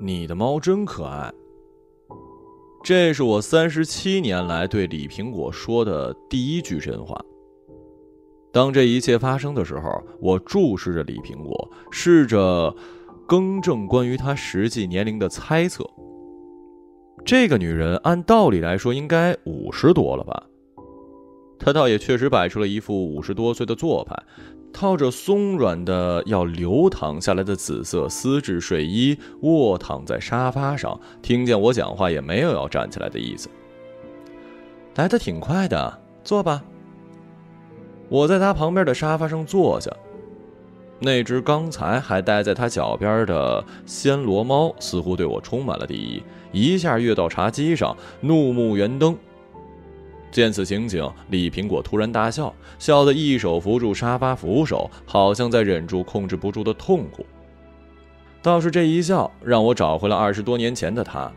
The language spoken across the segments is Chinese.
你的猫真可爱。这是我三十七年来对李苹果说的第一句真话。当这一切发生的时候，我注视着李苹果，试着更正关于她实际年龄的猜测。这个女人按道理来说应该五十多了吧？他倒也确实摆出了一副五十多岁的做派，套着松软的要流淌下来的紫色丝质睡衣，卧躺在沙发上，听见我讲话也没有要站起来的意思。来的挺快的，坐吧。我在他旁边的沙发上坐下，那只刚才还待在他脚边的暹罗猫似乎对我充满了敌意，一下跃到茶几上，怒目圆瞪。见此情景，李苹果突然大笑，笑得一手扶住沙发扶手，好像在忍住控制不住的痛苦。倒是这一笑，让我找回了二十多年前的他。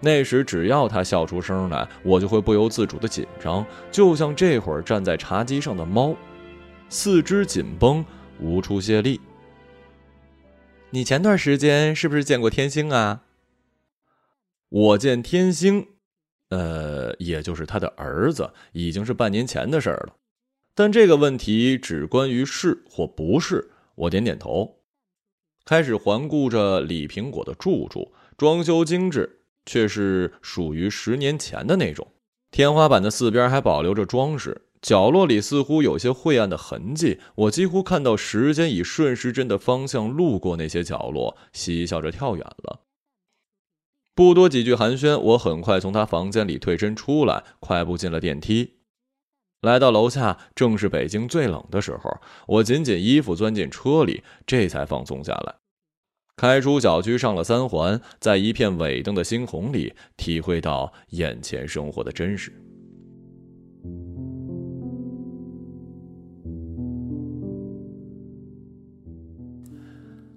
那时，只要他笑出声来，我就会不由自主的紧张，就像这会儿站在茶几上的猫，四肢紧绷，无处泄力。你前段时间是不是见过天星啊？我见天星，呃，也就是他的儿子，已经是半年前的事儿了。但这个问题只关于是或不是。我点点头，开始环顾着李苹果的住处，装修精致。却是属于十年前的那种，天花板的四边还保留着装饰，角落里似乎有些晦暗的痕迹。我几乎看到时间以顺时针的方向路过那些角落，嬉笑着跳远了。不多几句寒暄，我很快从他房间里退身出来，快步进了电梯。来到楼下，正是北京最冷的时候，我紧紧衣服钻进车里，这才放松下来。开出小区，上了三环，在一片尾灯的猩红里，体会到眼前生活的真实。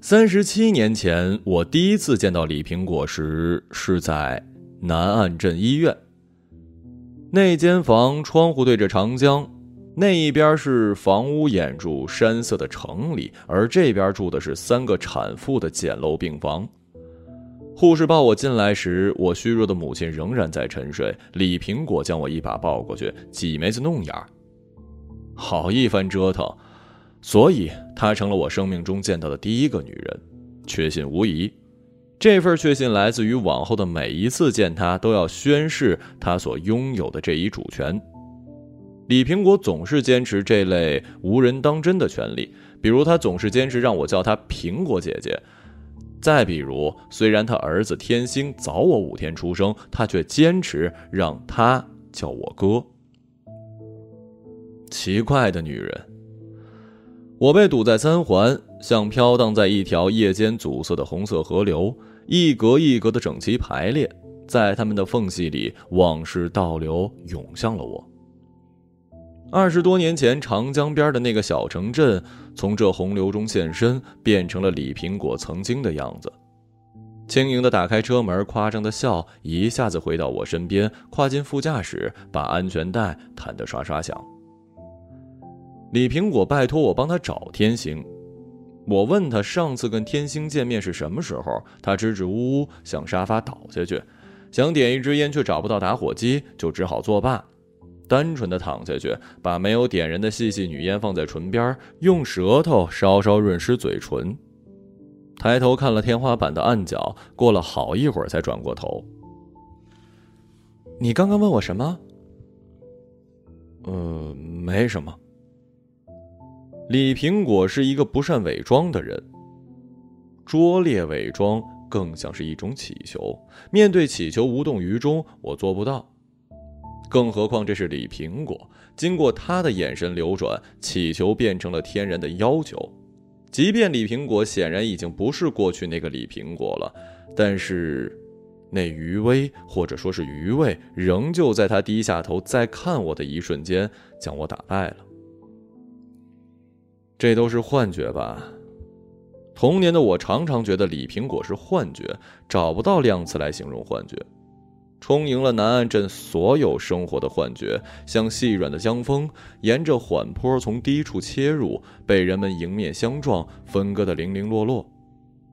三十七年前，我第一次见到李苹果时，是在南岸镇医院。那间房窗户对着长江。那一边是房屋掩住山色的城里，而这边住的是三个产妇的简陋病房。护士抱我进来时，我虚弱的母亲仍然在沉睡。李苹果将我一把抱过去，挤眉子弄眼儿，好一番折腾。所以她成了我生命中见到的第一个女人，确信无疑。这份确信来自于往后的每一次见她，都要宣誓她所拥有的这一主权。李苹果总是坚持这类无人当真的权利，比如她总是坚持让我叫她苹果姐姐；再比如，虽然他儿子天星早我五天出生，他却坚持让他叫我哥。奇怪的女人，我被堵在三环，像飘荡在一条夜间阻塞的红色河流，一格一格的整齐排列，在他们的缝隙里，往事倒流涌向了我。二十多年前，长江边的那个小城镇，从这洪流中现身，变成了李苹果曾经的样子。轻盈的打开车门，夸张的笑，一下子回到我身边，跨进副驾驶，把安全带弹得刷刷响。李苹果拜托我帮他找天星，我问他上次跟天星见面是什么时候，他支支吾吾向沙发倒下去，想点一支烟却找不到打火机，就只好作罢。单纯的躺下去，把没有点燃的细细女烟放在唇边，用舌头稍稍润湿嘴唇，抬头看了天花板的暗角，过了好一会儿才转过头。你刚刚问我什么？呃，没什么。李苹果是一个不善伪装的人，拙劣伪装更像是一种乞求。面对乞求无动于衷，我做不到。更何况这是李苹果，经过他的眼神流转，乞求变成了天然的要求。即便李苹果显然已经不是过去那个李苹果了，但是那余威或者说是余味，仍旧在他低下头再看我的一瞬间将我打败了。这都是幻觉吧？童年的我常常觉得李苹果是幻觉，找不到量词来形容幻觉。充盈了南岸镇所有生活的幻觉，像细软的江风，沿着缓坡从低处切入，被人们迎面相撞，分割的零零落落。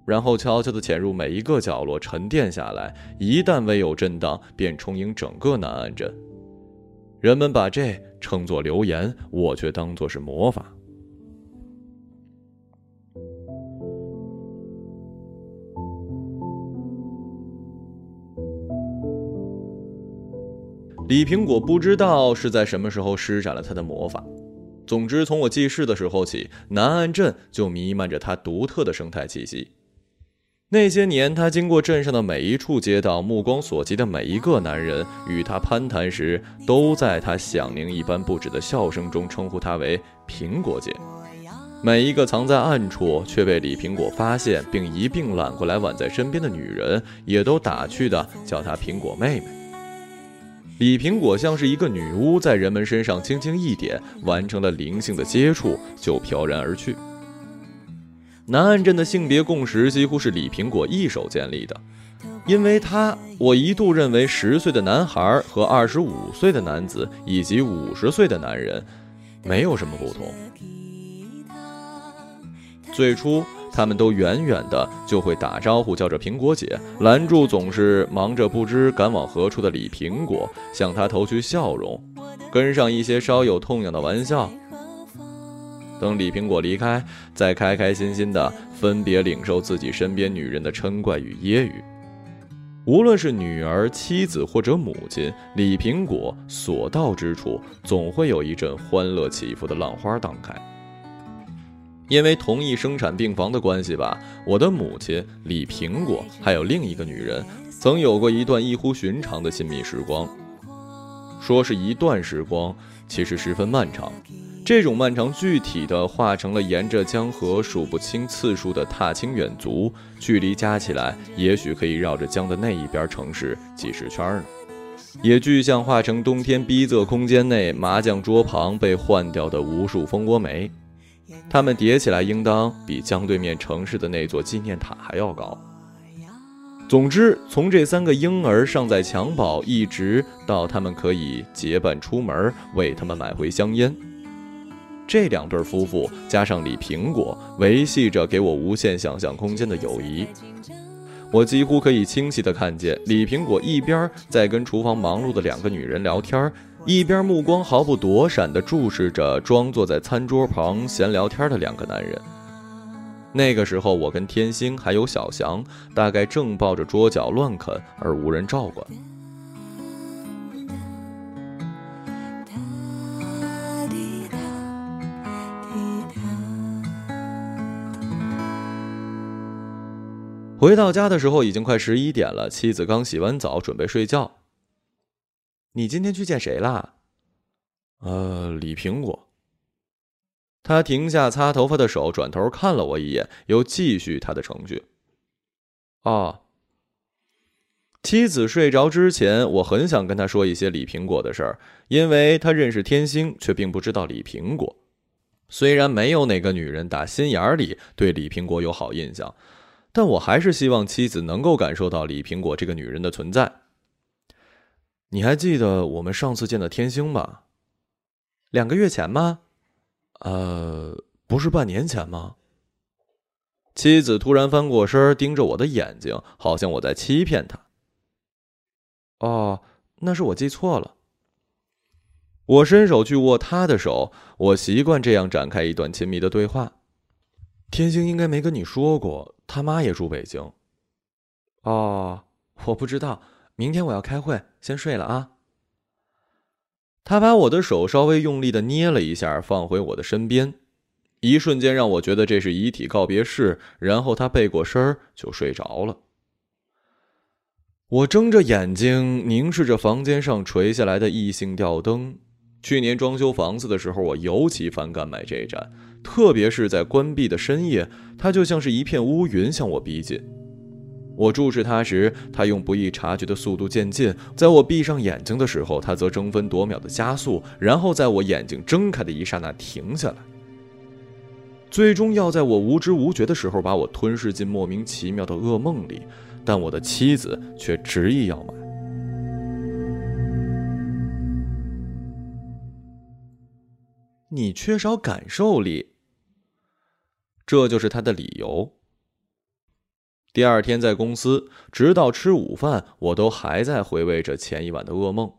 然后悄悄地潜入每一个角落，沉淀下来。一旦微有震荡，便充盈整个南岸镇。人们把这称作流言，我却当作是魔法。李苹果不知道是在什么时候施展了他的魔法。总之，从我记事的时候起，南岸镇就弥漫着他独特的生态气息。那些年，他经过镇上的每一处街道，目光所及的每一个男人与他攀谈时，都在他响铃一般不止的笑声中称呼他为“苹果姐”。每一个藏在暗处却被李苹果发现并一并揽过来挽在身边的女人，也都打趣的叫她“苹果妹妹”。李苹果像是一个女巫，在人们身上轻轻一点，完成了灵性的接触，就飘然而去。南岸镇的性别共识几乎是李苹果一手建立的，因为他，我一度认为十岁的男孩和二十五岁的男子以及五十岁的男人没有什么不同。最初，他们都远远的就会打招呼，叫着“苹果姐”，拦住总是忙着不知赶往何处的李苹果，向他投去笑容，跟上一些稍有痛痒的玩笑。等李苹果离开，再开开心心的分别领受自己身边女人的嗔怪与揶揄。无论是女儿、妻子或者母亲，李苹果所到之处，总会有一阵欢乐起伏的浪花荡开。因为同一生产病房的关系吧，我的母亲李苹果还有另一个女人，曾有过一段异乎寻常的亲密时光。说是一段时光，其实十分漫长。这种漫长，具体的化成了沿着江河数不清次数的踏青远足，距离加起来，也许可以绕着江的那一边城市几十圈呢。也具象化成冬天逼仄空间内麻将桌旁被换掉的无数蜂窝煤，它们叠起来，应当比江对面城市的那座纪念塔还要高。总之，从这三个婴儿尚在襁褓，一直到他们可以结伴出门，为他们买回香烟。这两对夫妇加上李苹果，维系着给我无限想象空间的友谊。我几乎可以清晰地看见李苹果一边在跟厨房忙碌的两个女人聊天，一边目光毫不躲闪地注视着装坐在餐桌旁闲聊天的两个男人。那个时候，我跟天星还有小翔，大概正抱着桌角乱啃，而无人照管。回到家的时候已经快十一点了，妻子刚洗完澡准备睡觉。你今天去见谁啦？呃，李苹果。他停下擦头发的手，转头看了我一眼，又继续他的程序。哦。妻子睡着之前，我很想跟他说一些李苹果的事儿，因为他认识天星，却并不知道李苹果。虽然没有哪个女人打心眼里对李苹果有好印象。但我还是希望妻子能够感受到李苹果这个女人的存在。你还记得我们上次见的天星吧？两个月前吗？呃，不是半年前吗？妻子突然翻过身，盯着我的眼睛，好像我在欺骗她。哦，那是我记错了。我伸手去握她的手，我习惯这样展开一段亲密的对话。天星应该没跟你说过，他妈也住北京。哦，我不知道。明天我要开会，先睡了啊。他把我的手稍微用力的捏了一下，放回我的身边，一瞬间让我觉得这是遗体告别式。然后他背过身就睡着了。我睁着眼睛凝视着房间上垂下来的异性吊灯。去年装修房子的时候，我尤其反感买这盏，特别是在关闭的深夜，它就像是一片乌云向我逼近。我注视他时，他用不易察觉的速度渐进；在我闭上眼睛的时候，他则争分夺秒的加速，然后在我眼睛睁开的一刹那停下来，最终要在我无知无觉的时候把我吞噬进莫名其妙的噩梦里。但我的妻子却执意要买。你缺少感受力，这就是他的理由。第二天在公司，直到吃午饭，我都还在回味着前一晚的噩梦。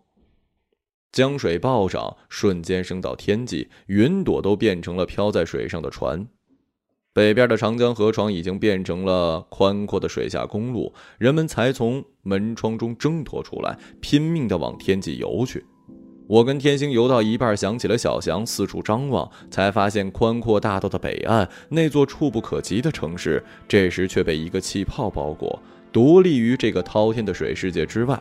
江水暴涨，瞬间升到天际，云朵都变成了飘在水上的船。北边的长江河床已经变成了宽阔的水下公路，人们才从门窗中挣脱出来，拼命地往天际游去。我跟天星游到一半，想起了小翔，四处张望，才发现宽阔大道的北岸那座触不可及的城市，这时却被一个气泡包裹，独立于这个滔天的水世界之外。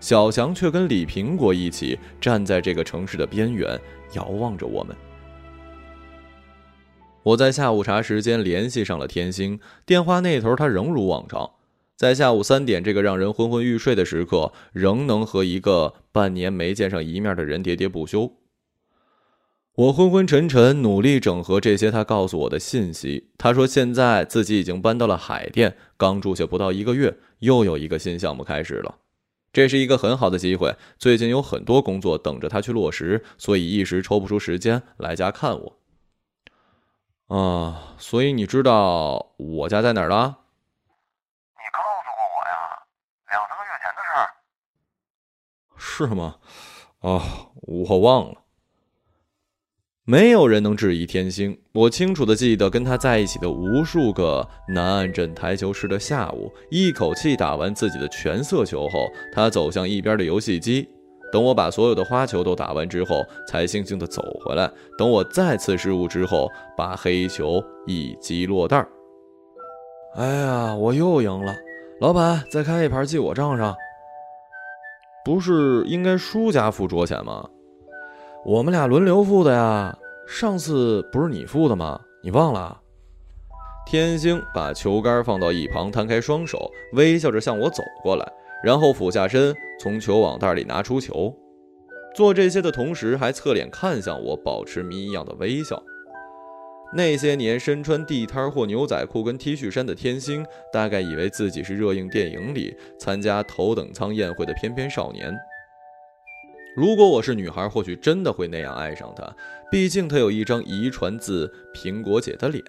小翔却跟李苹果一起站在这个城市的边缘，遥望着我们。我在下午茶时间联系上了天星，电话那头他仍如往常。在下午三点这个让人昏昏欲睡的时刻，仍能和一个半年没见上一面的人喋喋不休。我昏昏沉沉，努力整合这些他告诉我的信息。他说现在自己已经搬到了海淀，刚住下不到一个月，又有一个新项目开始了。这是一个很好的机会，最近有很多工作等着他去落实，所以一时抽不出时间来家看我。啊，所以你知道我家在哪儿了？是吗？哦，我忘了。没有人能质疑天星。我清楚的记得跟他在一起的无数个南岸镇台球室的下午，一口气打完自己的全色球后，他走向一边的游戏机。等我把所有的花球都打完之后，才悻悻的走回来。等我再次失误之后，把黑球一击落袋儿。哎呀，我又赢了！老板，再开一盘记我账上。不是应该输家付桌钱吗？我们俩轮流付的呀。上次不是你付的吗？你忘了？天星把球杆放到一旁，摊开双手，微笑着向我走过来，然后俯下身，从球网袋里拿出球。做这些的同时，还侧脸看向我，保持谜一样的微笑。那些年身穿地摊或牛仔裤跟 T 恤衫的天星，大概以为自己是热映电影里参加头等舱宴会的翩翩少年。如果我是女孩，或许真的会那样爱上他，毕竟他有一张遗传自苹果姐的脸。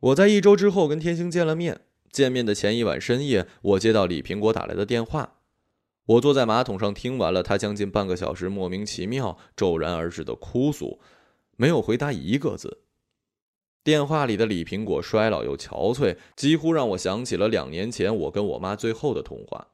我在一周之后跟天星见了面，见面的前一晚深夜，我接到李苹果打来的电话，我坐在马桶上听完了他将近半个小时莫名其妙骤然而至的哭诉。没有回答一个字。电话里的李苹果衰老又憔悴，几乎让我想起了两年前我跟我妈最后的通话。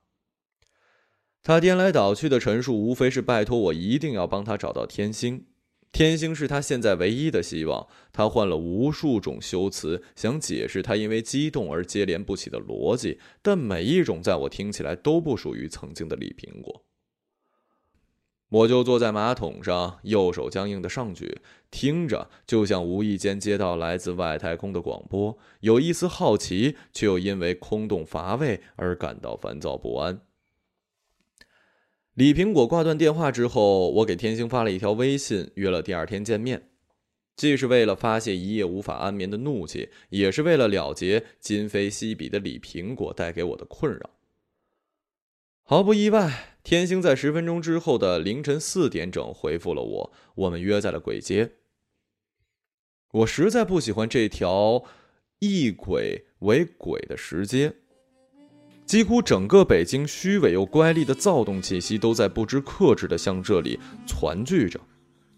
他颠来倒去的陈述，无非是拜托我一定要帮他找到天星。天星是他现在唯一的希望。他换了无数种修辞，想解释他因为激动而接连不起的逻辑，但每一种在我听起来都不属于曾经的李苹果。我就坐在马桶上，右手僵硬的上举，听着，就像无意间接到来自外太空的广播，有一丝好奇，却又因为空洞乏味而感到烦躁不安。李苹果挂断电话之后，我给天星发了一条微信，约了第二天见面，既是为了发泄一夜无法安眠的怒气，也是为了了结今非昔比的李苹果带给我的困扰。毫不意外。天星在十分钟之后的凌晨四点整回复了我，我们约在了簋街。我实在不喜欢这条一鬼为鬼的石阶，几乎整个北京虚伪又乖戾的躁动气息都在不知克制的向这里攒聚着。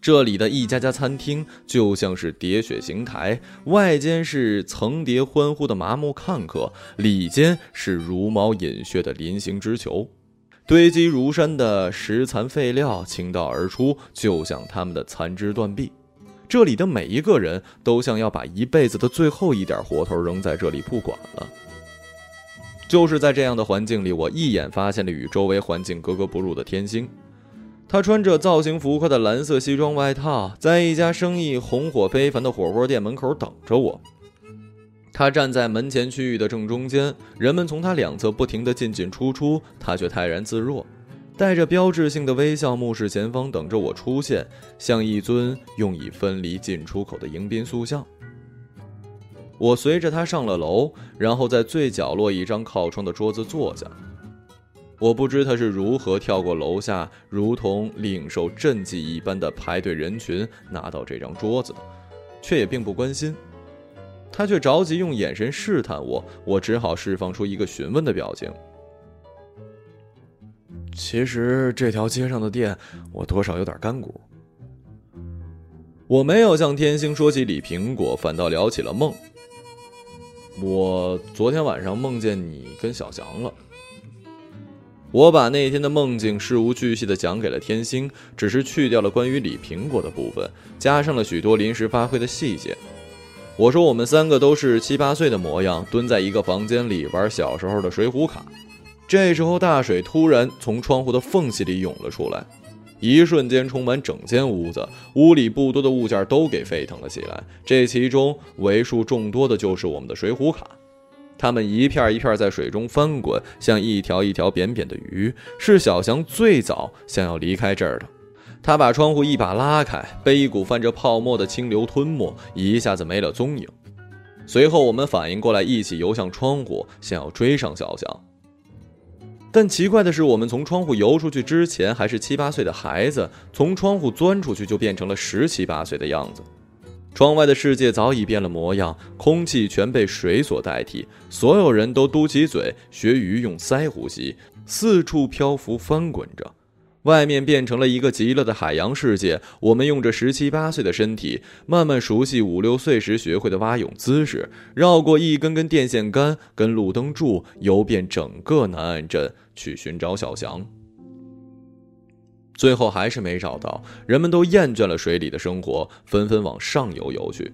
这里的一家家餐厅就像是喋血邢台，外间是层叠欢呼的麻木看客，里间是茹毛饮血的临行之囚。堆积如山的石残废料倾倒而出，就像他们的残肢断臂。这里的每一个人都像要把一辈子的最后一点活头扔在这里不管了。就是在这样的环境里，我一眼发现了与周围环境格格不入的天星。他穿着造型浮夸的蓝色西装外套，在一家生意红火非凡的火锅店门口等着我。他站在门前区域的正中间，人们从他两侧不停地进进出出，他却泰然自若，带着标志性的微笑，目视前方，等着我出现，像一尊用以分离进出口的迎宾塑像。我随着他上了楼，然后在最角落一张靠窗的桌子坐下。我不知他是如何跳过楼下如同领受赈济一般的排队人群，拿到这张桌子的，却也并不关心。他却着急用眼神试探我，我只好释放出一个询问的表情。其实这条街上的店，我多少有点干股。我没有向天星说起李苹果，反倒聊起了梦。我昨天晚上梦见你跟小翔了。我把那天的梦境事无巨细的讲给了天星，只是去掉了关于李苹果的部分，加上了许多临时发挥的细节。我说我们三个都是七八岁的模样，蹲在一个房间里玩小时候的水浒卡。这时候大水突然从窗户的缝隙里涌了出来，一瞬间充满整间屋子，屋里不多的物件都给沸腾了起来。这其中为数众多的就是我们的水浒卡。它们一片一片在水中翻滚，像一条一条扁扁的鱼。是小翔最早想要离开这儿的，他把窗户一把拉开，被一股泛着泡沫的清流吞没，一下子没了踪影。随后我们反应过来，一起游向窗户，想要追上小翔。但奇怪的是，我们从窗户游出去之前还是七八岁的孩子，从窗户钻出去就变成了十七八岁的样子。窗外的世界早已变了模样，空气全被水所代替，所有人都嘟起嘴学鱼用鳃呼吸，四处漂浮翻滚着。外面变成了一个极乐的海洋世界。我们用着十七八岁的身体，慢慢熟悉五六岁时学会的蛙泳姿势，绕过一根根电线杆跟路灯柱，游遍整个南岸镇去寻找小翔。最后还是没找到，人们都厌倦了水里的生活，纷纷往上游游去，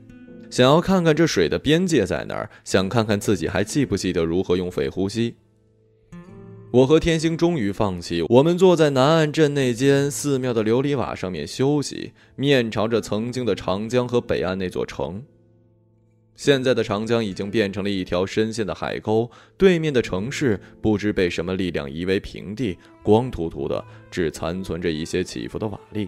想要看看这水的边界在哪儿，想看看自己还记不记得如何用肺呼吸。我和天星终于放弃，我们坐在南岸镇那间寺庙的琉璃瓦上面休息，面朝着曾经的长江和北岸那座城。现在的长江已经变成了一条深陷的海沟，对面的城市不知被什么力量夷为平地，光秃秃的，只残存着一些起伏的瓦砾。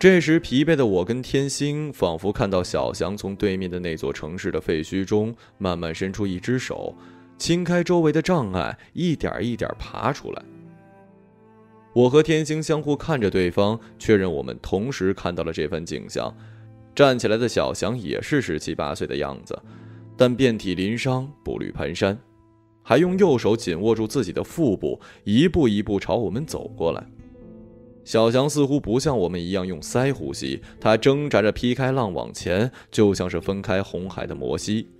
这时，疲惫的我跟天星仿佛看到小翔从对面的那座城市的废墟中慢慢伸出一只手，清开周围的障碍，一点一点爬出来。我和天星相互看着对方，确认我们同时看到了这番景象。站起来的小翔也是十七八岁的样子，但遍体鳞伤，步履蹒跚，还用右手紧握住自己的腹部，一步一步朝我们走过来。小翔似乎不像我们一样用鳃呼吸，他挣扎着劈开浪往前，就像是分开红海的摩西。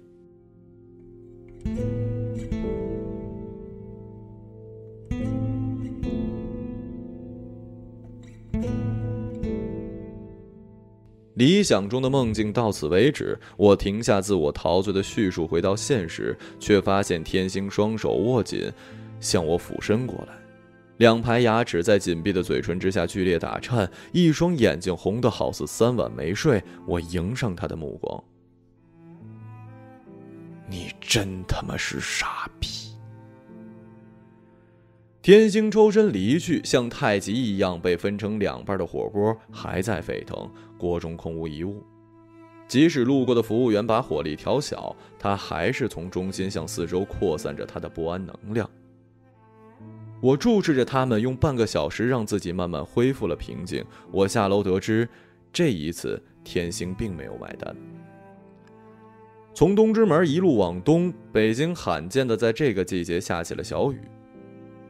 理想中的梦境到此为止，我停下自我陶醉的叙述，回到现实，却发现天星双手握紧，向我俯身过来，两排牙齿在紧闭的嘴唇之下剧烈打颤，一双眼睛红得好似三晚没睡。我迎上他的目光，你真他妈是傻逼！天星抽身离去，像太极一样被分成两半的火锅还在沸腾，锅中空无一物。即使路过的服务员把火力调小，它还是从中心向四周扩散着它的不安能量。我注视着他们，用半个小时让自己慢慢恢复了平静。我下楼得知，这一次天星并没有买单。从东直门一路往东，北京罕见的在这个季节下起了小雨。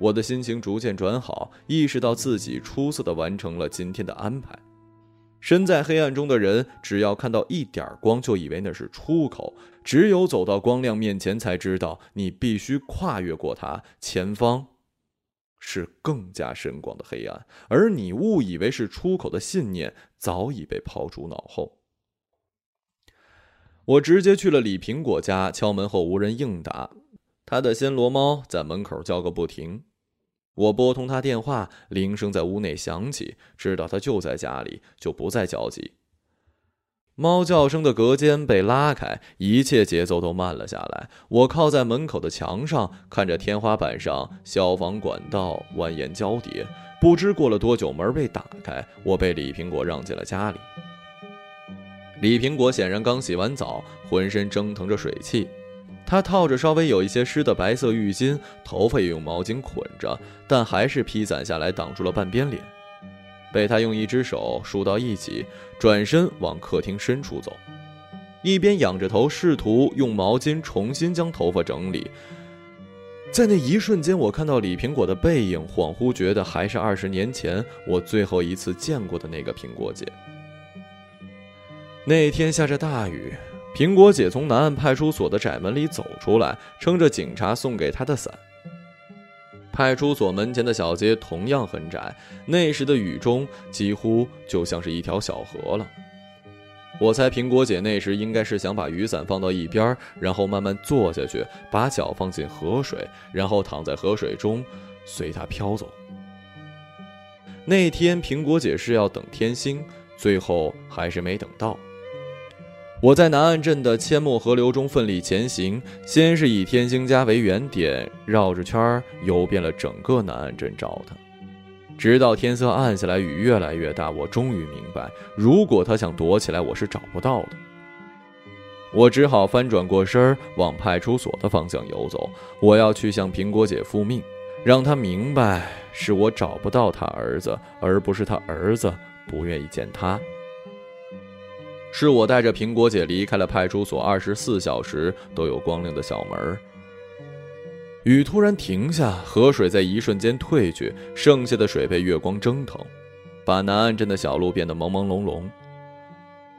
我的心情逐渐转好，意识到自己出色的完成了今天的安排。身在黑暗中的人，只要看到一点光，就以为那是出口；只有走到光亮面前，才知道你必须跨越过它，前方是更加深广的黑暗。而你误以为是出口的信念，早已被抛诸脑后。我直接去了李苹果家，敲门后无人应答，他的暹罗猫在门口叫个不停。我拨通他电话，铃声在屋内响起，知道他就在家里，就不再焦急。猫叫声的隔间被拉开，一切节奏都慢了下来。我靠在门口的墙上，看着天花板上消防管道蜿蜒交叠。不知过了多久，门被打开，我被李苹果让进了家里。李苹果显然刚洗完澡，浑身蒸腾着水汽。他套着稍微有一些湿的白色浴巾，头发也用毛巾捆着，但还是披散下来挡住了半边脸，被他用一只手梳到一起，转身往客厅深处走。一边仰着头试图用毛巾重新将头发整理。在那一瞬间，我看到李苹果的背影，恍惚觉得还是二十年前我最后一次见过的那个苹果姐。那天下着大雨，苹果姐从南岸派出所的窄门里走出来，撑着警察送给她的伞。派出所门前的小街同样很窄，那时的雨中几乎就像是一条小河了。我猜苹果姐那时应该是想把雨伞放到一边，然后慢慢坐下去，把脚放进河水，然后躺在河水中，随它飘走。那天苹果姐是要等天星，最后还是没等到。我在南岸镇的阡陌河流中奋力前行，先是以天星家为原点，绕着圈儿游遍了整个南岸镇找他，直到天色暗下来，雨越来越大，我终于明白，如果他想躲起来，我是找不到的。我只好翻转过身儿，往派出所的方向游走。我要去向苹果姐复命，让她明白是我找不到她儿子，而不是她儿子不愿意见她。是我带着苹果姐离开了派出所，二十四小时都有光亮的小门。雨突然停下，河水在一瞬间退去，剩下的水被月光蒸腾，把南岸镇的小路变得朦朦胧胧。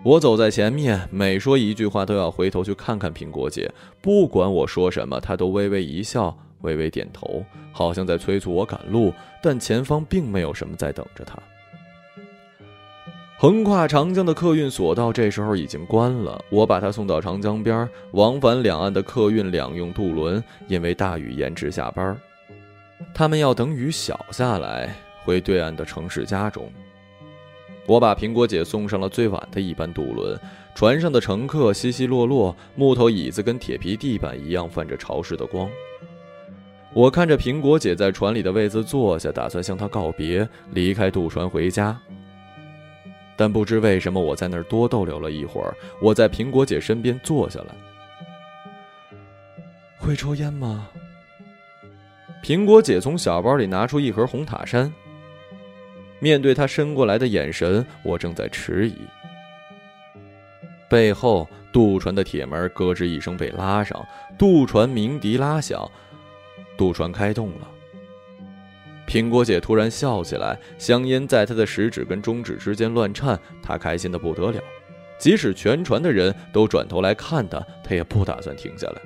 我走在前面，每说一句话都要回头去看看苹果姐，不管我说什么，她都微微一笑，微微点头，好像在催促我赶路，但前方并没有什么在等着她。横跨长江的客运索道这时候已经关了，我把他送到长江边往返两岸的客运两用渡轮因为大雨延迟下班，他们要等雨小下来回对岸的城市家中。我把苹果姐送上了最晚的一班渡轮，船上的乘客稀稀落落，木头椅子跟铁皮地板一样泛着潮湿的光。我看着苹果姐在船里的位子坐下，打算向她告别，离开渡船回家。但不知为什么，我在那儿多逗留了一会儿。我在苹果姐身边坐下来。会抽烟吗？苹果姐从小包里拿出一盒红塔山。面对她伸过来的眼神，我正在迟疑。背后，渡船的铁门咯吱一声被拉上，渡船鸣笛拉响，渡船开动了。苹果姐突然笑起来，香烟在她的食指跟中指之间乱颤，她开心的不得了。即使全船的人都转头来看她，她也不打算停下来。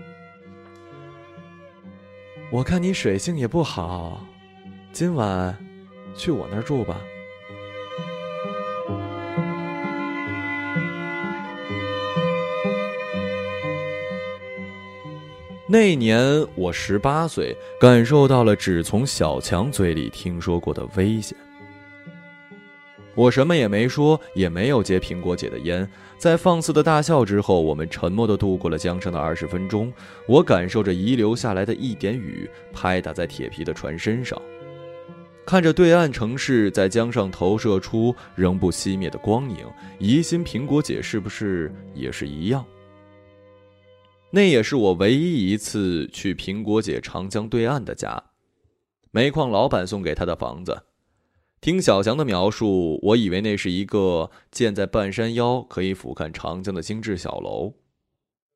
我看你水性也不好，今晚去我那儿住吧。那年我十八岁，感受到了只从小强嘴里听说过的危险。我什么也没说，也没有接苹果姐的烟。在放肆的大笑之后，我们沉默地度过了江上的二十分钟。我感受着遗留下来的一点雨拍打在铁皮的船身上，看着对岸城市在江上投射出仍不熄灭的光影，疑心苹果姐是不是也是一样。那也是我唯一一次去苹果姐长江对岸的家，煤矿老板送给她的房子。听小强的描述，我以为那是一个建在半山腰、可以俯瞰长江的精致小楼。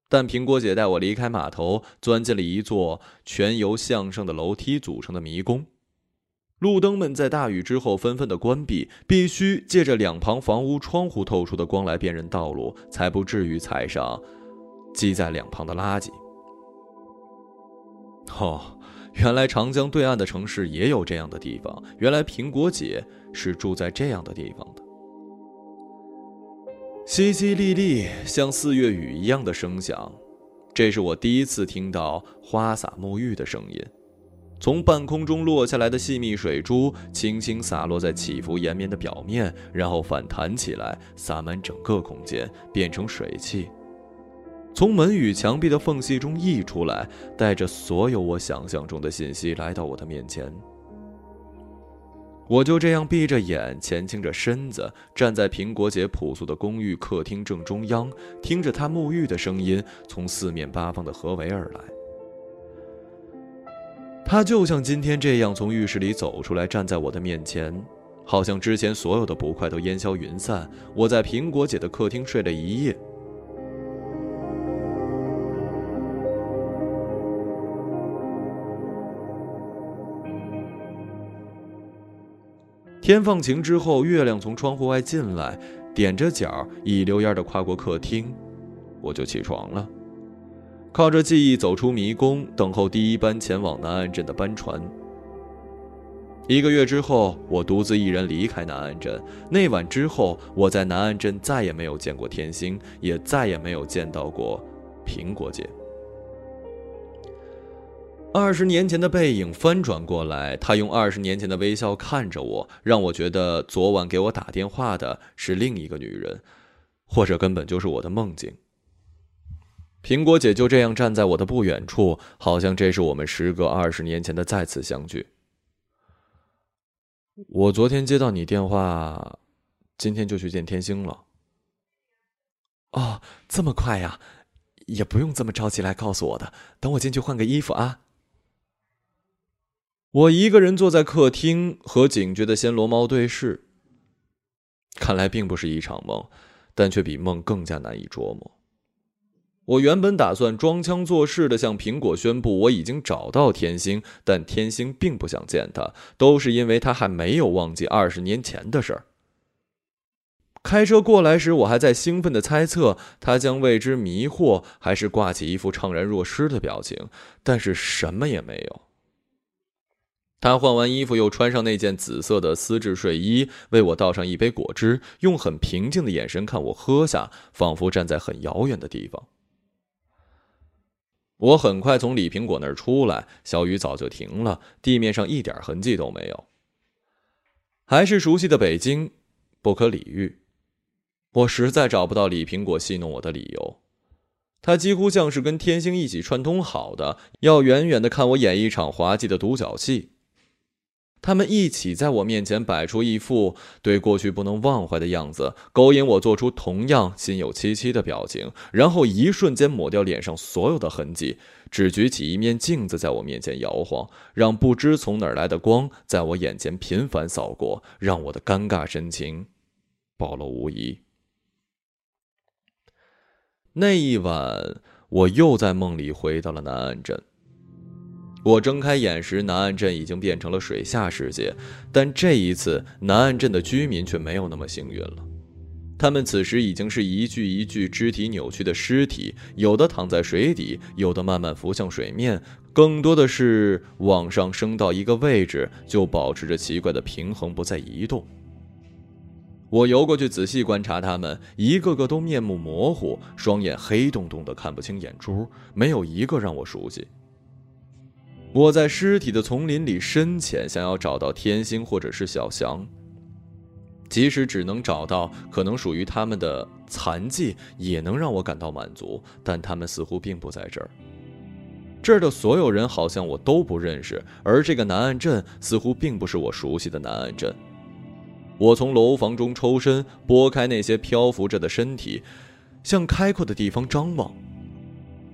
但苹果姐带我离开码头，钻进了一座全由向上的楼梯组成的迷宫。路灯们在大雨之后纷纷的关闭，必须借着两旁房屋窗户透出的光来辨认道路，才不至于踩上。积在两旁的垃圾。哦，原来长江对岸的城市也有这样的地方。原来苹果姐是住在这样的地方的。淅淅沥沥，像四月雨一样的声响，这是我第一次听到花洒沐浴的声音。从半空中落下来的细密水珠，轻轻洒落在起伏延绵的表面，然后反弹起来，洒满整个空间，变成水汽。从门与墙壁的缝隙中溢出来，带着所有我想象中的信息来到我的面前。我就这样闭着眼，前倾着身子，站在苹果姐朴素的公寓客厅正中央，听着她沐浴的声音从四面八方的合围而来。她就像今天这样从浴室里走出来，站在我的面前，好像之前所有的不快都烟消云散。我在苹果姐的客厅睡了一夜。天放晴之后，月亮从窗户外进来，踮着脚一溜烟的跨过客厅，我就起床了，靠着记忆走出迷宫，等候第一班前往南岸镇的班船。一个月之后，我独自一人离开南岸镇。那晚之后，我在南岸镇再也没有见过天星，也再也没有见到过苹果姐。二十年前的背影翻转过来，他用二十年前的微笑看着我，让我觉得昨晚给我打电话的是另一个女人，或者根本就是我的梦境。苹果姐就这样站在我的不远处，好像这是我们时隔二十年前的再次相聚。我昨天接到你电话，今天就去见天星了。哦，这么快呀？也不用这么着急来告诉我的。等我进去换个衣服啊。我一个人坐在客厅，和警觉的暹罗猫对视。看来并不是一场梦，但却比梦更加难以捉摸。我原本打算装腔作势的向苹果宣布我已经找到天星，但天星并不想见他，都是因为他还没有忘记二十年前的事儿。开车过来时，我还在兴奋的猜测他将为之迷惑，还是挂起一副怅然若失的表情，但是什么也没有。他换完衣服，又穿上那件紫色的丝质睡衣，为我倒上一杯果汁，用很平静的眼神看我喝下，仿佛站在很遥远的地方。我很快从李苹果那儿出来，小雨早就停了，地面上一点痕迹都没有。还是熟悉的北京，不可理喻。我实在找不到李苹果戏弄我的理由，他几乎像是跟天星一起串通好的，要远远的看我演一场滑稽的独角戏。他们一起在我面前摆出一副对过去不能忘怀的样子，勾引我做出同样心有戚戚的表情，然后一瞬间抹掉脸上所有的痕迹，只举起一面镜子在我面前摇晃，让不知从哪儿来的光在我眼前频繁扫过，让我的尴尬神情暴露无遗。那一晚，我又在梦里回到了南岸镇。我睁开眼时，南岸镇已经变成了水下世界，但这一次，南岸镇的居民却没有那么幸运了。他们此时已经是一具一具肢体扭曲的尸体，有的躺在水底，有的慢慢浮向水面，更多的是往上升到一个位置，就保持着奇怪的平衡，不再移动。我游过去仔细观察他们，一个个都面目模糊，双眼黑洞洞的，看不清眼珠，没有一个让我熟悉。我在尸体的丛林里深潜，想要找到天星或者是小翔。即使只能找到可能属于他们的残迹，也能让我感到满足。但他们似乎并不在这儿。这儿的所有人好像我都不认识，而这个南岸镇似乎并不是我熟悉的南岸镇。我从楼房中抽身，拨开那些漂浮着的身体，向开阔的地方张望。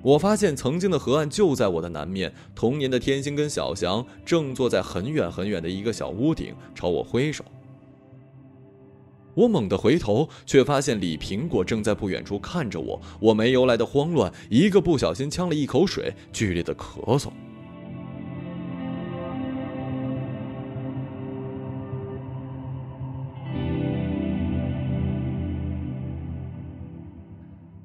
我发现曾经的河岸就在我的南面，童年的天星跟小翔正坐在很远很远的一个小屋顶，朝我挥手。我猛地回头，却发现李苹果正在不远处看着我。我没由来的慌乱，一个不小心呛了一口水，剧烈的咳嗽。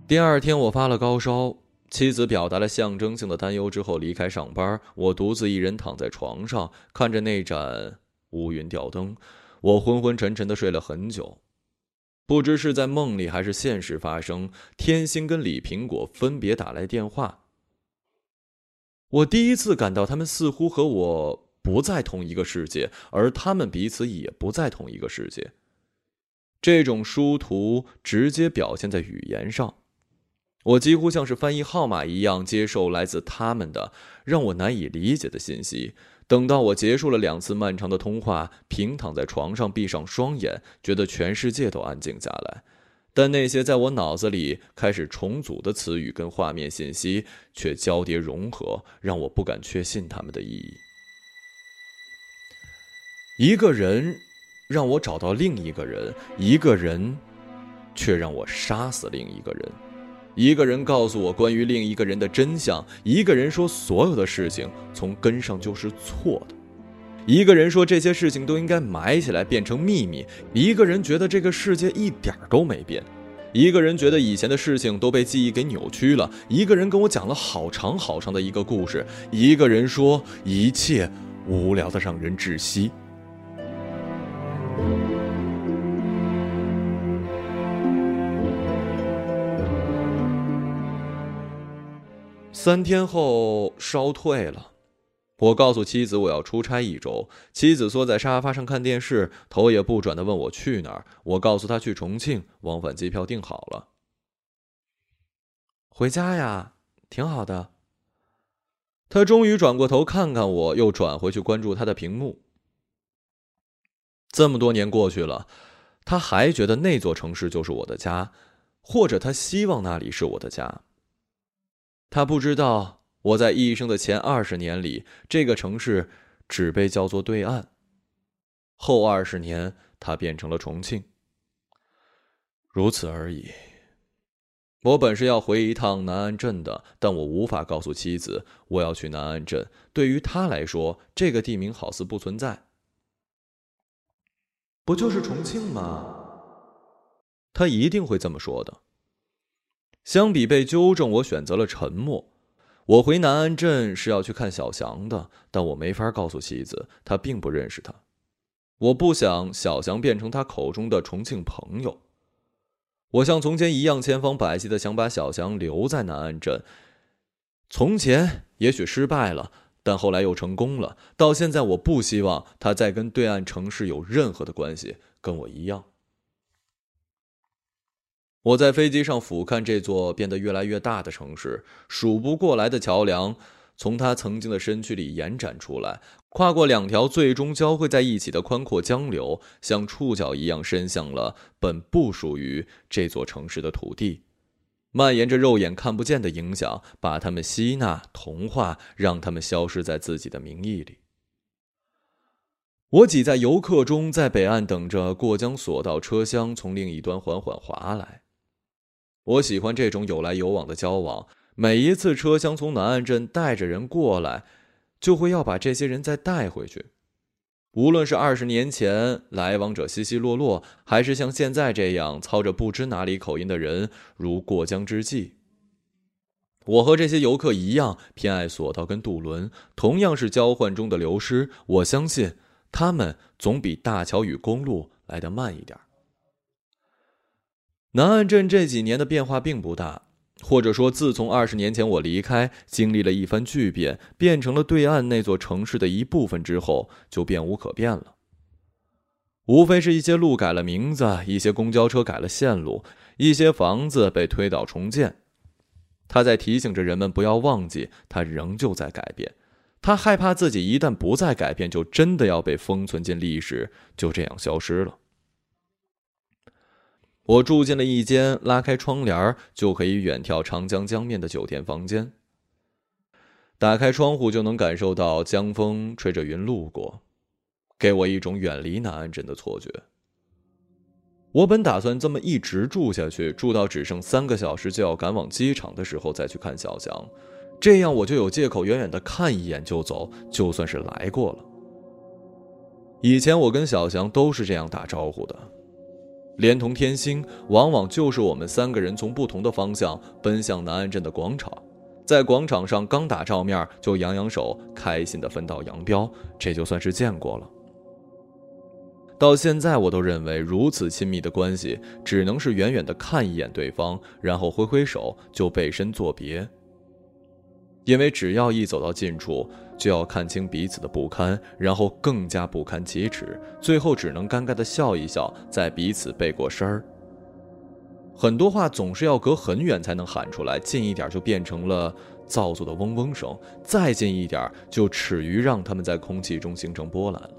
第二天，我发了高烧。妻子表达了象征性的担忧之后离开上班，我独自一人躺在床上，看着那盏乌云吊灯，我昏昏沉沉的睡了很久，不知是在梦里还是现实发生。天星跟李苹果分别打来电话，我第一次感到他们似乎和我不在同一个世界，而他们彼此也不在同一个世界。这种殊途直接表现在语言上。我几乎像是翻译号码一样接受来自他们的让我难以理解的信息。等到我结束了两次漫长的通话，平躺在床上，闭上双眼，觉得全世界都安静下来，但那些在我脑子里开始重组的词语跟画面信息却交叠融合，让我不敢确信他们的意义。一个人让我找到另一个人，一个人却让我杀死另一个人。一个人告诉我关于另一个人的真相，一个人说所有的事情从根上就是错的，一个人说这些事情都应该埋起来变成秘密，一个人觉得这个世界一点都没变，一个人觉得以前的事情都被记忆给扭曲了，一个人跟我讲了好长好长的一个故事，一个人说一切无聊的让人窒息。三天后烧退了，我告诉妻子我要出差一周。妻子缩在沙发上看电视，头也不转的问我去哪儿。我告诉她去重庆，往返机票订好了。回家呀，挺好的。他终于转过头看看我，又转回去关注他的屏幕。这么多年过去了，他还觉得那座城市就是我的家，或者他希望那里是我的家。他不知道，我在一生的前二十年里，这个城市只被叫做对岸；后二十年，它变成了重庆。如此而已。我本是要回一趟南安镇的，但我无法告诉妻子我要去南安镇。对于他来说，这个地名好似不存在。不就是重庆吗？他一定会这么说的。相比被纠正，我选择了沉默。我回南安镇是要去看小翔的，但我没法告诉妻子，他并不认识他。我不想小翔变成他口中的重庆朋友。我像从前一样千方百计的想把小翔留在南安镇。从前也许失败了，但后来又成功了。到现在，我不希望他再跟对岸城市有任何的关系，跟我一样。我在飞机上俯瞰这座变得越来越大的城市，数不过来的桥梁从他曾经的身躯里延展出来，跨过两条最终交汇在一起的宽阔江流，像触角一样伸向了本不属于这座城市的土地，蔓延着肉眼看不见的影响，把他们吸纳、同化，让他们消失在自己的名义里。我挤在游客中，在北岸等着过江索道车厢从另一端缓缓划来。我喜欢这种有来有往的交往。每一次车厢从南岸镇带着人过来，就会要把这些人再带回去。无论是二十年前来往者稀稀落落，还是像现在这样操着不知哪里口音的人如过江之鲫，我和这些游客一样偏爱索道跟渡轮，同样是交换中的流失。我相信他们总比大桥与公路来得慢一点。南岸镇这几年的变化并不大，或者说，自从二十年前我离开，经历了一番巨变，变成了对岸那座城市的一部分之后，就变无可变了。无非是一些路改了名字，一些公交车改了线路，一些房子被推倒重建。他在提醒着人们不要忘记，他仍旧在改变。他害怕自己一旦不再改变，就真的要被封存进历史，就这样消失了。我住进了一间拉开窗帘就可以远眺长江江面的酒店房间。打开窗户就能感受到江风吹着云路过，给我一种远离南安镇的错觉。我本打算这么一直住下去，住到只剩三个小时就要赶往机场的时候再去看小翔，这样我就有借口远远的看一眼就走，就算是来过了。以前我跟小翔都是这样打招呼的。连同天星，往往就是我们三个人从不同的方向奔向南安镇的广场，在广场上刚打照面就扬扬手，开心的分道扬镳，这就算是见过了。到现在，我都认为如此亲密的关系，只能是远远的看一眼对方，然后挥挥手就背身作别。因为只要一走到近处，就要看清彼此的不堪，然后更加不堪启齿，最后只能尴尬的笑一笑，在彼此背过身儿。很多话总是要隔很远才能喊出来，近一点就变成了造作的嗡嗡声，再近一点就耻于让他们在空气中形成波澜了。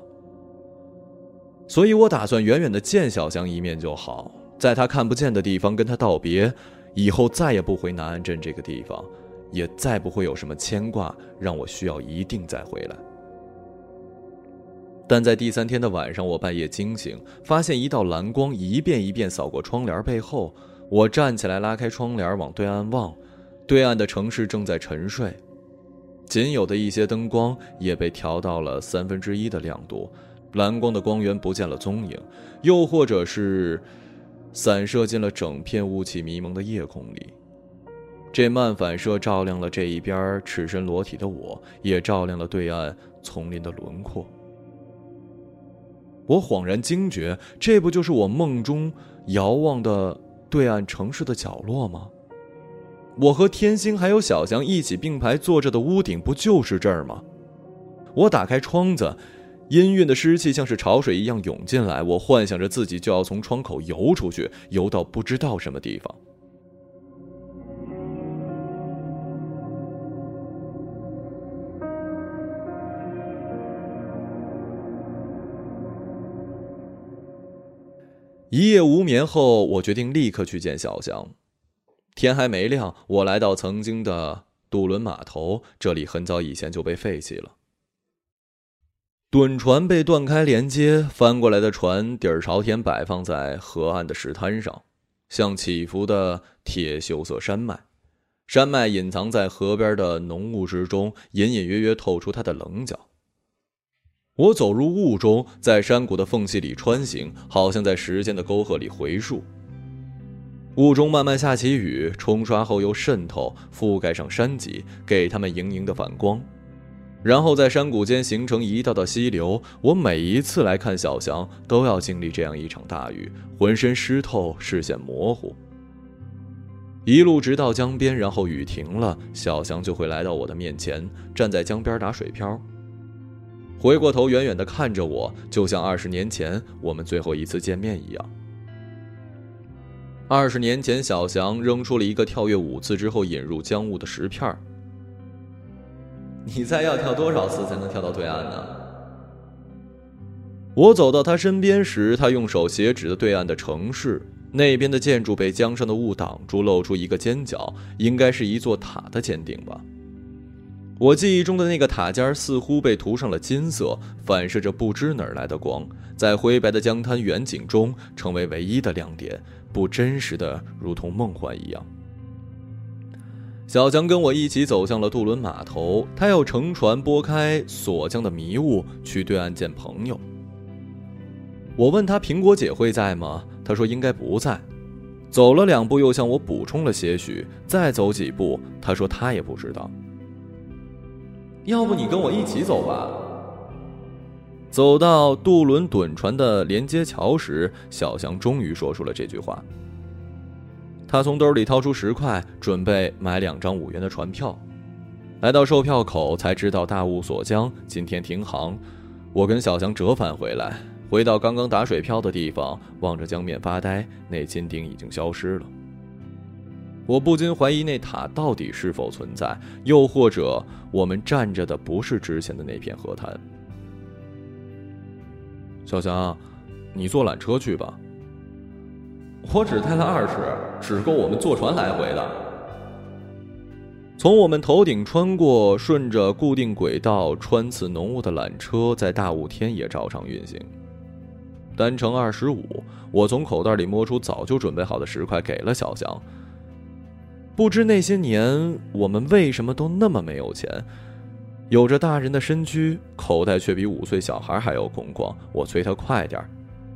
所以我打算远远的见小香一面就好，在他看不见的地方跟他道别，以后再也不回南安镇这个地方。也再不会有什么牵挂，让我需要一定再回来。但在第三天的晚上，我半夜惊醒，发现一道蓝光一遍一遍扫过窗帘背后。我站起来，拉开窗帘，往对岸望，对岸的城市正在沉睡。仅有的一些灯光也被调到了三分之一的亮度，蓝光的光源不见了踪影，又或者是散射进了整片雾气迷蒙的夜空里。这漫反射照亮了这一边赤身裸体的我，也照亮了对岸丛林的轮廓。我恍然惊觉，这不就是我梦中遥望的对岸城市的角落吗？我和天星还有小翔一起并排坐着的屋顶，不就是这儿吗？我打开窗子，氤氲的湿气像是潮水一样涌进来，我幻想着自己就要从窗口游出去，游到不知道什么地方。一夜无眠后，我决定立刻去见小翔。天还没亮，我来到曾经的渡轮码头，这里很早以前就被废弃了。趸船被断开连接，翻过来的船底儿朝天摆放在河岸的石滩上，像起伏的铁锈色山脉。山脉隐藏在河边的浓雾之中，隐隐约约透出它的棱角。我走入雾中，在山谷的缝隙里穿行，好像在时间的沟壑里回溯。雾中慢慢下起雨，冲刷后又渗透，覆盖上山脊，给它们莹莹的反光，然后在山谷间形成一道道溪流。我每一次来看小翔，都要经历这样一场大雨，浑身湿透，视线模糊。一路直到江边，然后雨停了，小翔就会来到我的面前，站在江边打水漂。回过头，远远地看着我，就像二十年前我们最后一次见面一样。二十年前，小翔扔出了一个跳跃五次之后引入江雾的石片你猜要跳多少次才能跳到对岸呢？我走到他身边时，他用手斜指着对岸的城市，那边的建筑被江上的雾挡住，露出一个尖角，应该是一座塔的尖顶吧。我记忆中的那个塔尖似乎被涂上了金色，反射着不知哪儿来的光，在灰白的江滩远景中成为唯一的亮点，不真实的如同梦幻一样。小强跟我一起走向了渡轮码头，他要乘船拨开锁江的迷雾，去对岸见朋友。我问他苹果姐会在吗？他说应该不在。走了两步，又向我补充了些许。再走几步，他说他也不知道。要不你跟我一起走吧。走到渡轮趸船的连接桥时，小翔终于说出了这句话。他从兜里掏出十块，准备买两张五元的船票。来到售票口，才知道大雾锁江，今天停航。我跟小翔折返回来，回到刚刚打水漂的地方，望着江面发呆。那金顶已经消失了。我不禁怀疑那塔到底是否存在，又或者我们站着的不是之前的那片河滩。小翔，你坐缆车去吧。我只带了二十，只够我们坐船来回的。从我们头顶穿过，顺着固定轨道穿刺浓雾的缆车，在大雾天也照常运行。单程二十五，我从口袋里摸出早就准备好的十块，给了小翔。不知那些年我们为什么都那么没有钱，有着大人的身躯，口袋却比五岁小孩还要空旷。我催他快点儿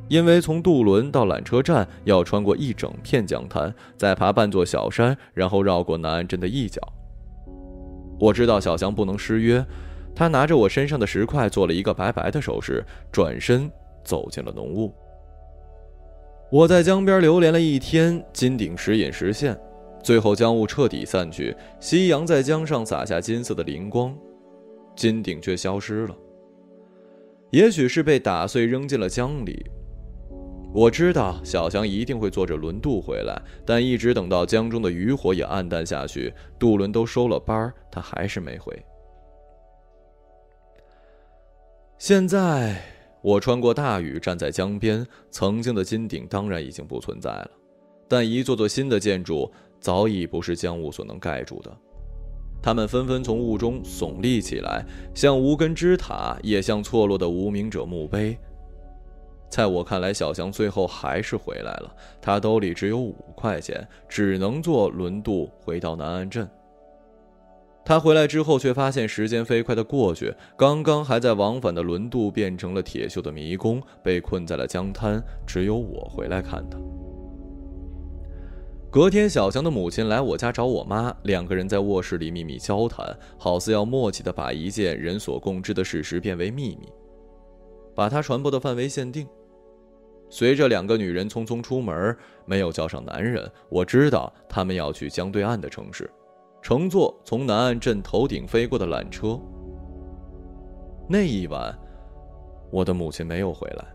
因为从渡轮到缆车站要穿过一整片江滩，再爬半座小山，然后绕过南岸镇的一角。我知道小翔不能失约，他拿着我身上的石块做了一个拜拜的手势，转身走进了浓雾。我在江边流连了一天，金顶时隐时现。最后，江雾彻底散去，夕阳在江上洒下金色的灵光，金顶却消失了。也许是被打碎，扔进了江里。我知道小翔一定会坐着轮渡回来，但一直等到江中的渔火也暗淡下去，渡轮都收了班他还是没回。现在，我穿过大雨，站在江边，曾经的金顶当然已经不存在了，但一座座新的建筑。早已不是江雾所能盖住的，他们纷纷从雾中耸立起来，像无根之塔，也像错落的无名者墓碑。在我看来，小翔最后还是回来了。他兜里只有五块钱，只能坐轮渡回到南岸镇。他回来之后，却发现时间飞快的过去，刚刚还在往返的轮渡变成了铁锈的迷宫，被困在了江滩。只有我回来看他。隔天，小强的母亲来我家找我妈，两个人在卧室里秘密交谈，好似要默契的把一件人所共知的事实变为秘密，把它传播的范围限定。随着两个女人匆匆出门，没有叫上男人，我知道他们要去江对岸的城市。乘坐从南岸镇头顶飞过的缆车。那一晚，我的母亲没有回来。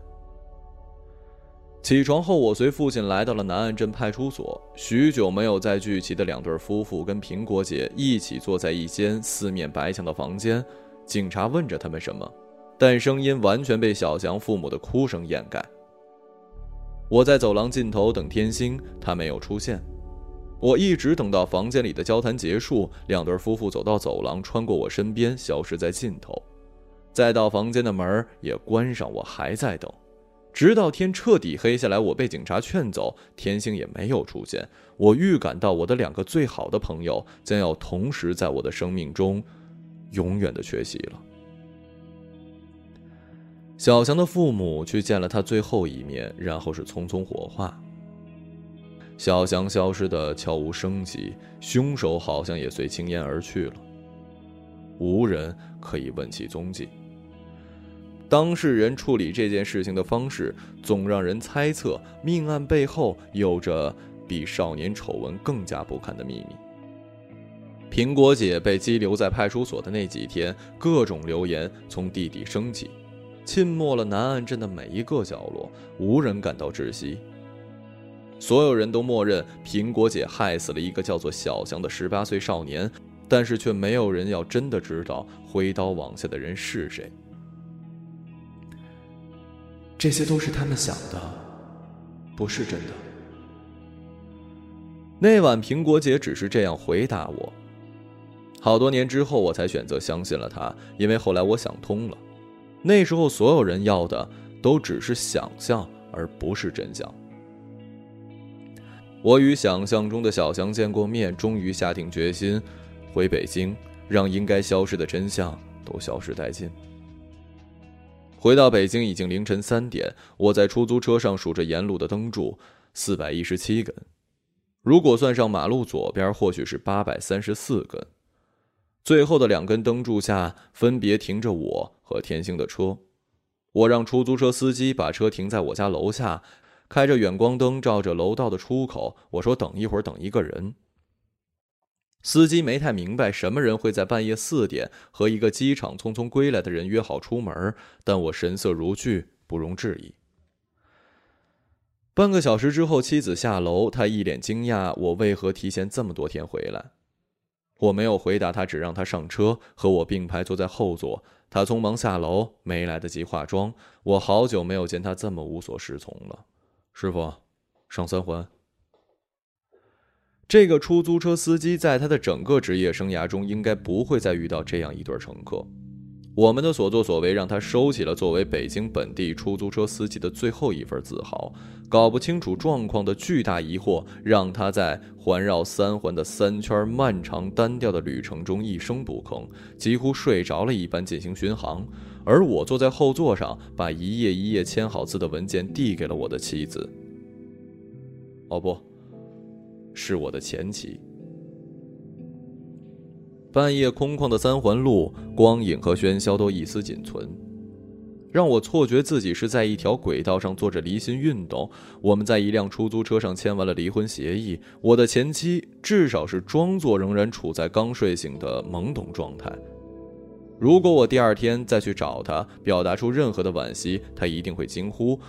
起床后，我随父亲来到了南岸镇派出所。许久没有再聚齐的两对夫妇跟苹果姐一起坐在一间四面白墙的房间。警察问着他们什么，但声音完全被小翔父母的哭声掩盖。我在走廊尽头等天星，他没有出现。我一直等到房间里的交谈结束，两对夫妇走到走廊，穿过我身边，消失在尽头，再到房间的门也关上。我还在等，直到天彻底黑下来，我被警察劝走，天星也没有出现。我预感到我的两个最好的朋友将要同时在我的生命中，永远的缺席了。小强的父母去见了他最后一面，然后是匆匆火化。小翔消失的悄无声息，凶手好像也随青烟而去了，无人可以问其踪迹。当事人处理这件事情的方式，总让人猜测命案背后有着比少年丑闻更加不堪的秘密。苹果姐被羁留在派出所的那几天，各种流言从地底升起，浸没了南岸镇的每一个角落，无人感到窒息。所有人都默认苹果姐害死了一个叫做小翔的十八岁少年，但是却没有人要真的知道挥刀往下的人是谁。这些都是他们想的，不是真的。那晚苹果姐只是这样回答我。好多年之后，我才选择相信了她，因为后来我想通了，那时候所有人要的都只是想象，而不是真相。我与想象中的小强见过面，终于下定决心回北京，让应该消失的真相都消失殆尽。回到北京已经凌晨三点，我在出租车上数着沿路的灯柱，四百一十七根，如果算上马路左边，或许是八百三十四根。最后的两根灯柱下分别停着我和天星的车，我让出租车司机把车停在我家楼下。开着远光灯照着楼道的出口，我说：“等一会儿，等一个人。”司机没太明白什么人会在半夜四点和一个机场匆匆归来的人约好出门，但我神色如炬，不容置疑。半个小时之后，妻子下楼，她一脸惊讶，我为何提前这么多天回来？我没有回答她，只让她上车，和我并排坐在后座。她匆忙下楼，没来得及化妆。我好久没有见她这么无所适从了。师傅，上三环。这个出租车司机在他的整个职业生涯中，应该不会再遇到这样一对乘客。我们的所作所为让他收起了作为北京本地出租车司机的最后一份自豪。搞不清楚状况的巨大疑惑，让他在环绕三环的三圈漫长单调的旅程中一声不吭，几乎睡着了一般进行巡航。而我坐在后座上，把一页一页签好字的文件递给了我的妻子。哦，不是我的前妻。半夜空旷的三环路，光影和喧嚣都一丝仅存，让我错觉自己是在一条轨道上做着离心运动。我们在一辆出租车上签完了离婚协议。我的前妻至少是装作仍然处在刚睡醒的懵懂状态。如果我第二天再去找他，表达出任何的惋惜，他一定会惊呼：“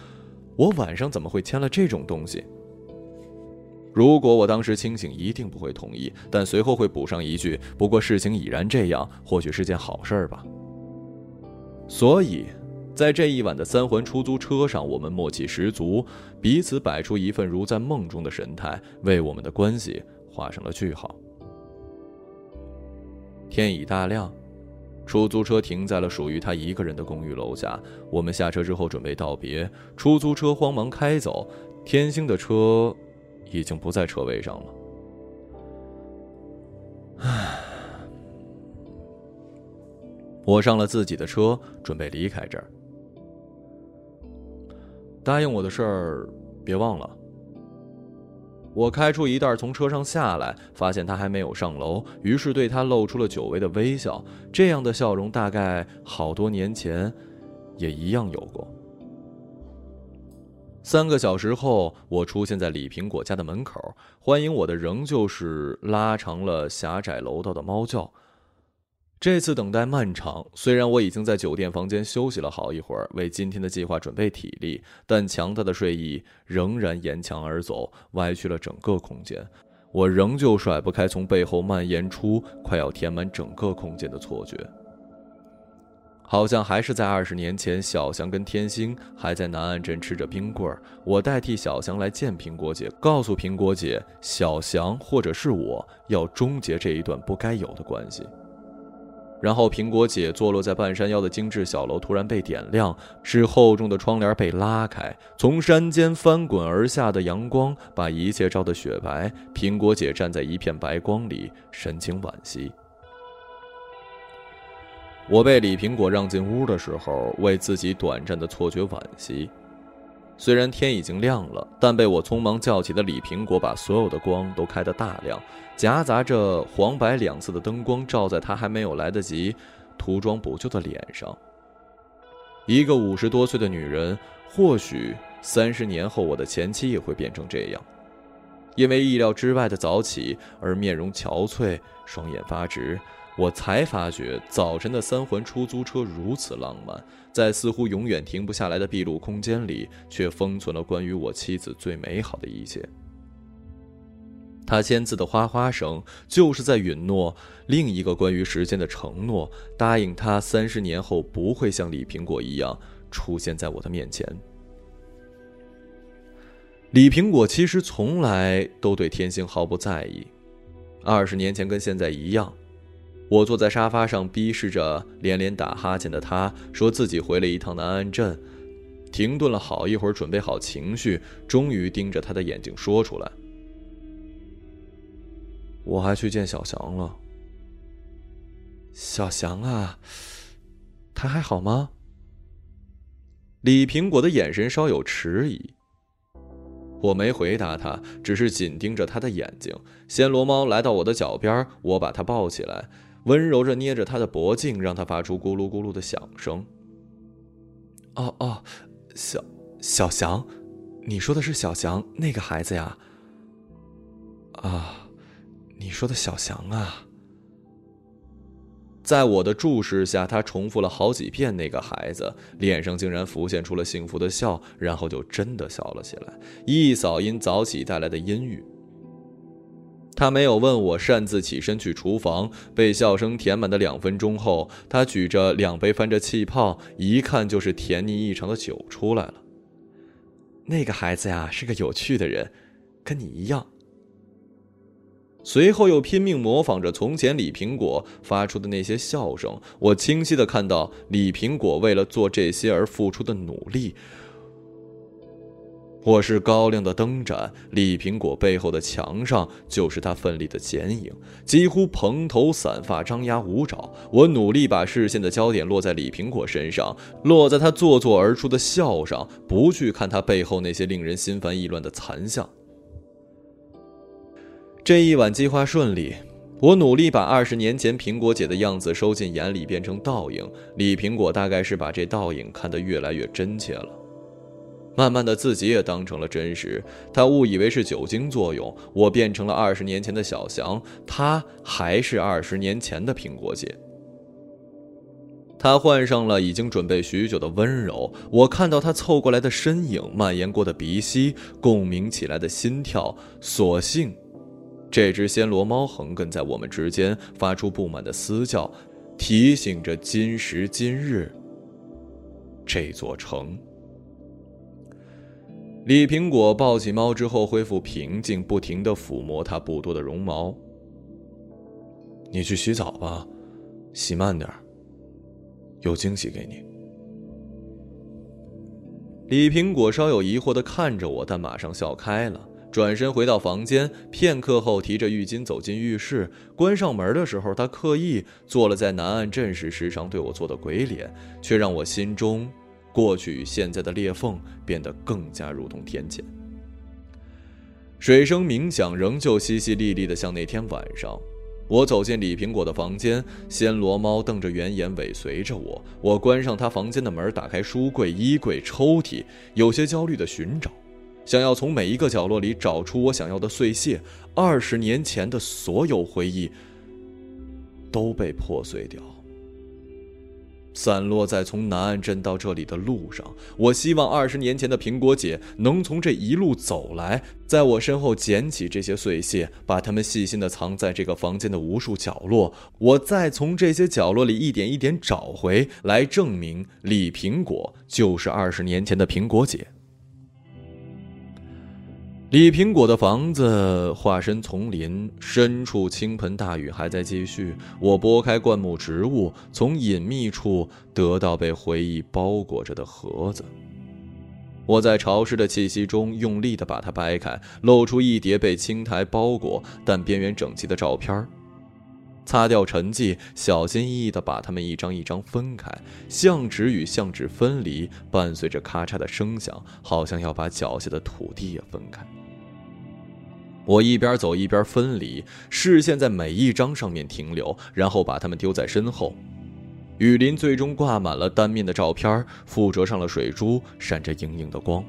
我晚上怎么会签了这种东西？”如果我当时清醒，一定不会同意，但随后会补上一句：“不过事情已然这样，或许是件好事吧。”所以，在这一晚的三环出租车上，我们默契十足，彼此摆出一份如在梦中的神态，为我们的关系画上了句号。天已大亮。出租车停在了属于他一个人的公寓楼下。我们下车之后准备道别，出租车慌忙开走。天星的车已经不在车位上了。唉，我上了自己的车，准备离开这儿。答应我的事儿，别忘了。我开出一袋，从车上下来，发现他还没有上楼，于是对他露出了久违的微笑。这样的笑容，大概好多年前，也一样有过。三个小时后，我出现在李苹果家的门口，欢迎我的仍旧是拉长了狭窄楼道的猫叫。这次等待漫长，虽然我已经在酒店房间休息了好一会儿，为今天的计划准备体力，但强大的睡意仍然沿墙而走，歪曲了整个空间。我仍旧甩不开从背后蔓延出、快要填满整个空间的错觉，好像还是在二十年前，小翔跟天星还在南岸镇吃着冰棍儿。我代替小翔来见苹果姐，告诉苹果姐，小翔或者是我要终结这一段不该有的关系。然后，苹果姐坐落在半山腰的精致小楼突然被点亮，是厚重的窗帘被拉开，从山间翻滚而下的阳光把一切照得雪白。苹果姐站在一片白光里，神情惋惜。我被李苹果让进屋的时候，为自己短暂的错觉惋惜。虽然天已经亮了，但被我匆忙叫起的李苹果把所有的光都开得大亮，夹杂着黄白两色的灯光照在她还没有来得及涂妆补救的脸上。一个五十多岁的女人，或许三十年后我的前妻也会变成这样，因为意料之外的早起而面容憔悴，双眼发直。我才发觉，早晨的三环出租车如此浪漫，在似乎永远停不下来的闭路空间里，却封存了关于我妻子最美好的一切。他签字的哗哗声，就是在允诺另一个关于时间的承诺，答应他三十年后不会像李苹果一样出现在我的面前。李苹果其实从来都对天星毫不在意，二十年前跟现在一样。我坐在沙发上，逼视着连连打哈欠的他，说自己回了一趟南安镇，停顿了好一会儿，准备好情绪，终于盯着他的眼睛说出来：“我还去见小翔了。”小翔啊，他还好吗？李苹果的眼神稍有迟疑。我没回答他，只是紧盯着他的眼睛。暹罗猫来到我的脚边，我把它抱起来。温柔着捏着他的脖颈，让他发出咕噜咕噜的响声。哦哦，小小翔，你说的是小翔那个孩子呀？啊，你说的小翔啊？在我的注视下，他重复了好几遍那个孩子，脸上竟然浮现出了幸福的笑，然后就真的笑了起来，一扫因早起带来的阴郁。他没有问我，擅自起身去厨房。被笑声填满的两分钟后，他举着两杯翻着气泡、一看就是甜腻异常的酒出来了。那个孩子呀，是个有趣的人，跟你一样。随后又拼命模仿着从前李苹果发出的那些笑声。我清晰的看到李苹果为了做这些而付出的努力。我是高亮的灯盏，李苹果背后的墙上就是他奋力的剪影，几乎蓬头散发、张牙舞爪。我努力把视线的焦点落在李苹果身上，落在他做作而出的笑上，不去看他背后那些令人心烦意乱的残像。这一晚计划顺利，我努力把二十年前苹果姐的样子收进眼里，变成倒影。李苹果大概是把这倒影看得越来越真切了。慢慢的，自己也当成了真实。他误以为是酒精作用，我变成了二十年前的小翔，他还是二十年前的苹果姐。他换上了已经准备许久的温柔，我看到他凑过来的身影，蔓延过的鼻息，共鸣起来的心跳。所幸，这只暹罗猫横亘在我们之间，发出不满的嘶叫，提醒着今时今日这座城。李苹果抱起猫之后恢复平静，不停地抚摸它不多的绒毛。你去洗澡吧，洗慢点有惊喜给你。李苹果稍有疑惑地看着我，但马上笑开了。转身回到房间，片刻后提着浴巾走进浴室，关上门的时候，他刻意做了在南岸镇时时常对我做的鬼脸，却让我心中过去与现在的裂缝变得更加如同天堑。水声冥响，仍旧淅淅沥沥的，像那天晚上。我走进李苹果的房间，暹罗猫瞪着圆眼尾随着我。我关上他房间的门，打开书柜、衣柜、抽屉，有些焦虑的寻找。想要从每一个角落里找出我想要的碎屑，二十年前的所有回忆都被破碎掉，散落在从南岸镇到这里的路上。我希望二十年前的苹果姐能从这一路走来，在我身后捡起这些碎屑，把它们细心的藏在这个房间的无数角落。我再从这些角落里一点一点找回来，证明李苹果就是二十年前的苹果姐。李苹果的房子化身丛林，深处倾盆大雨还在继续。我拨开灌木植物，从隐秘处得到被回忆包裹着的盒子。我在潮湿的气息中用力地把它掰开，露出一叠被青苔包裹但边缘整齐的照片。擦掉尘迹，小心翼翼地把它们一张一张分开，相纸与相纸分离，伴随着咔嚓的声响，好像要把脚下的土地也分开。我一边走一边分离，视线在每一张上面停留，然后把它们丢在身后。雨林最终挂满了单面的照片，附着上了水珠，闪着莹莹的光。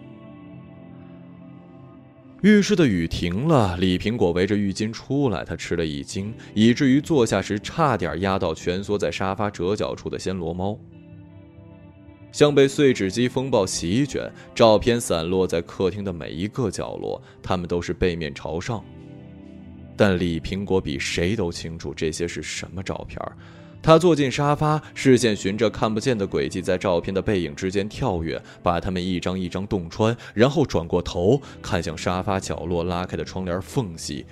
浴室的雨停了，李苹果围着浴巾出来，他吃了一惊，以至于坐下时差点压到蜷缩在沙发折角处的暹罗猫。像被碎纸机风暴席卷，照片散落在客厅的每一个角落，他们都是背面朝上。但李苹果比谁都清楚这些是什么照片。他坐进沙发，视线循着看不见的轨迹，在照片的背影之间跳跃，把它们一张一张洞穿，然后转过头看向沙发角落拉开的窗帘缝隙，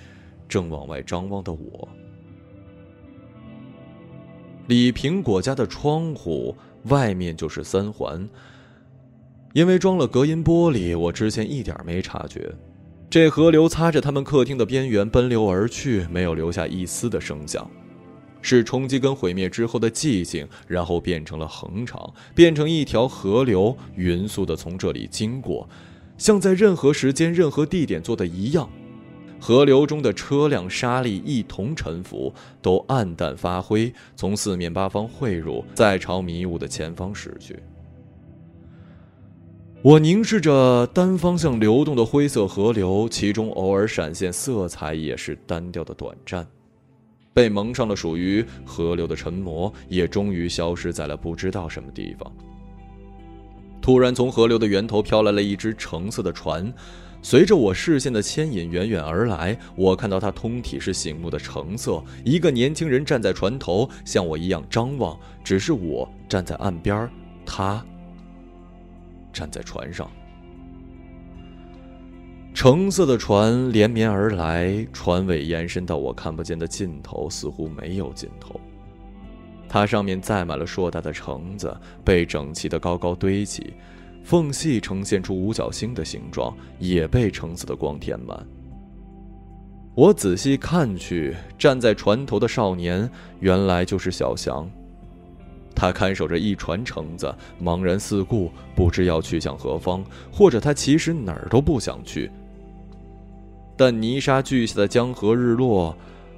正往外张望的我。李苹果家的窗户。外面就是三环，因为装了隔音玻璃，我之前一点没察觉。这河流擦着他们客厅的边缘奔流而去，没有留下一丝的声响，是冲击跟毁灭之后的寂静，然后变成了恒长，变成一条河流，匀速的从这里经过，像在任何时间、任何地点做的一样。河流中的车辆、沙砾一同沉浮，都暗淡发灰，从四面八方汇入，再朝迷雾的前方驶去。我凝视着单方向流动的灰色河流，其中偶尔闪现色彩，也是单调的短暂。被蒙上了属于河流的沉默，也终于消失在了不知道什么地方。突然，从河流的源头飘来了一只橙色的船。随着我视线的牵引，远远而来，我看到它通体是醒目的橙色。一个年轻人站在船头，像我一样张望。只是我站在岸边，他站在船上。橙色的船连绵而来，船尾延伸到我看不见的尽头，似乎没有尽头。它上面载满了硕大的橙子，被整齐的高高堆起。缝隙呈现出五角星的形状，也被橙色的光填满。我仔细看去，站在船头的少年原来就是小翔。他看守着一船橙子，茫然四顾，不知要去向何方，或者他其实哪儿都不想去。但泥沙俱下的江河日落，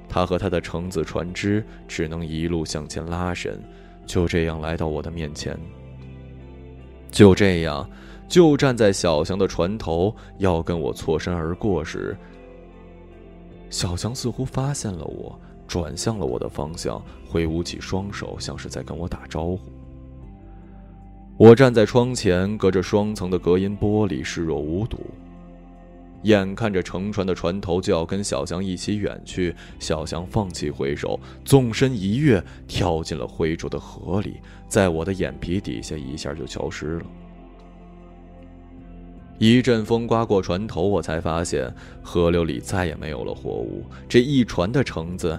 他和他的橙子船只只能一路向前拉伸，就这样来到我的面前。就这样，就站在小翔的船头，要跟我错身而过时，小翔似乎发现了我，转向了我的方向，挥舞起双手，像是在跟我打招呼。我站在窗前，隔着双层的隔音玻璃，视若无睹。眼看着乘船的船头就要跟小翔一起远去，小翔放弃挥手，纵身一跃，跳进了灰浊的河里。在我的眼皮底下，一下就消失了。一阵风刮过船头，我才发现河流里再也没有了活物。这一船的橙子，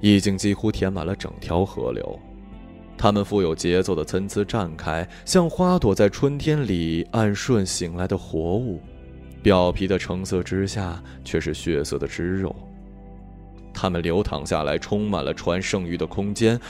已经几乎填满了整条河流。它们富有节奏的参差绽开，像花朵在春天里按顺醒来的活物。表皮的橙色之下却是血色的汁肉。它们流淌下来，充满了船剩余的空间，